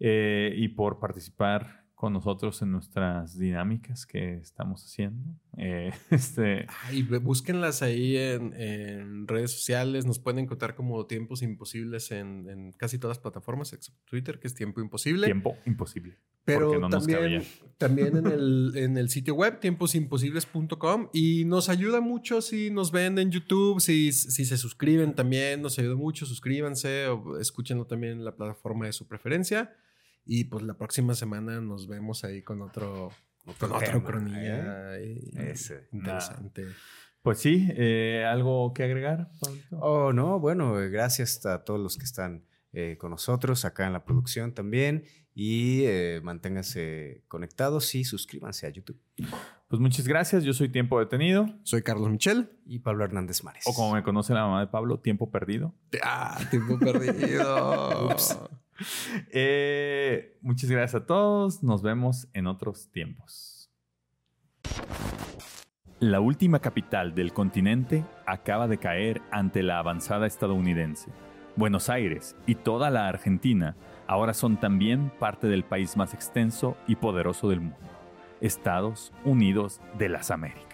eh, y por participar con nosotros en nuestras dinámicas que estamos haciendo. Eh, [LAUGHS] este, Ay, búsquenlas ahí en, en redes sociales. Nos pueden encontrar como Tiempos Imposibles en, en casi todas las plataformas, excepto Twitter, que es Tiempo Imposible. tiempo imposible. Pero no también, [LAUGHS] también en, el, [LAUGHS] en el sitio web, tiemposimposibles.com. Y nos ayuda mucho si nos ven en YouTube, si, si se suscriben también, nos ayuda mucho. Suscríbanse o escúchenlo también en la plataforma de su preferencia. Y pues la próxima semana nos vemos ahí con otro, con otra tema, ucronía. y- Ese. Interesante. Pues sí, eh, ¿algo que agregar? Pablito? Oh, no, bueno, eh, gracias a todos los que están eh, con nosotros acá en la producción también. Y eh, manténganse conectados y suscríbanse a YouTube. Pues muchas gracias, yo soy Tiempo Detenido, Soy Carlos Michel. Y Pablo Hernández Mares. o como me conoce la mamá de Pablo, Tiempo Perdido. Ah, tiempo perdido. [LAUGHS] Ups. [LAUGHS] Eh, muchas gracias a todos. Nos vemos en otros tiempos. La última capital del continente acaba de caer ante la avanzada estadounidense. Buenos Aires y toda la Argentina ahora son también parte del país más extenso y poderoso del mundo, Estados Unidos de las Américas.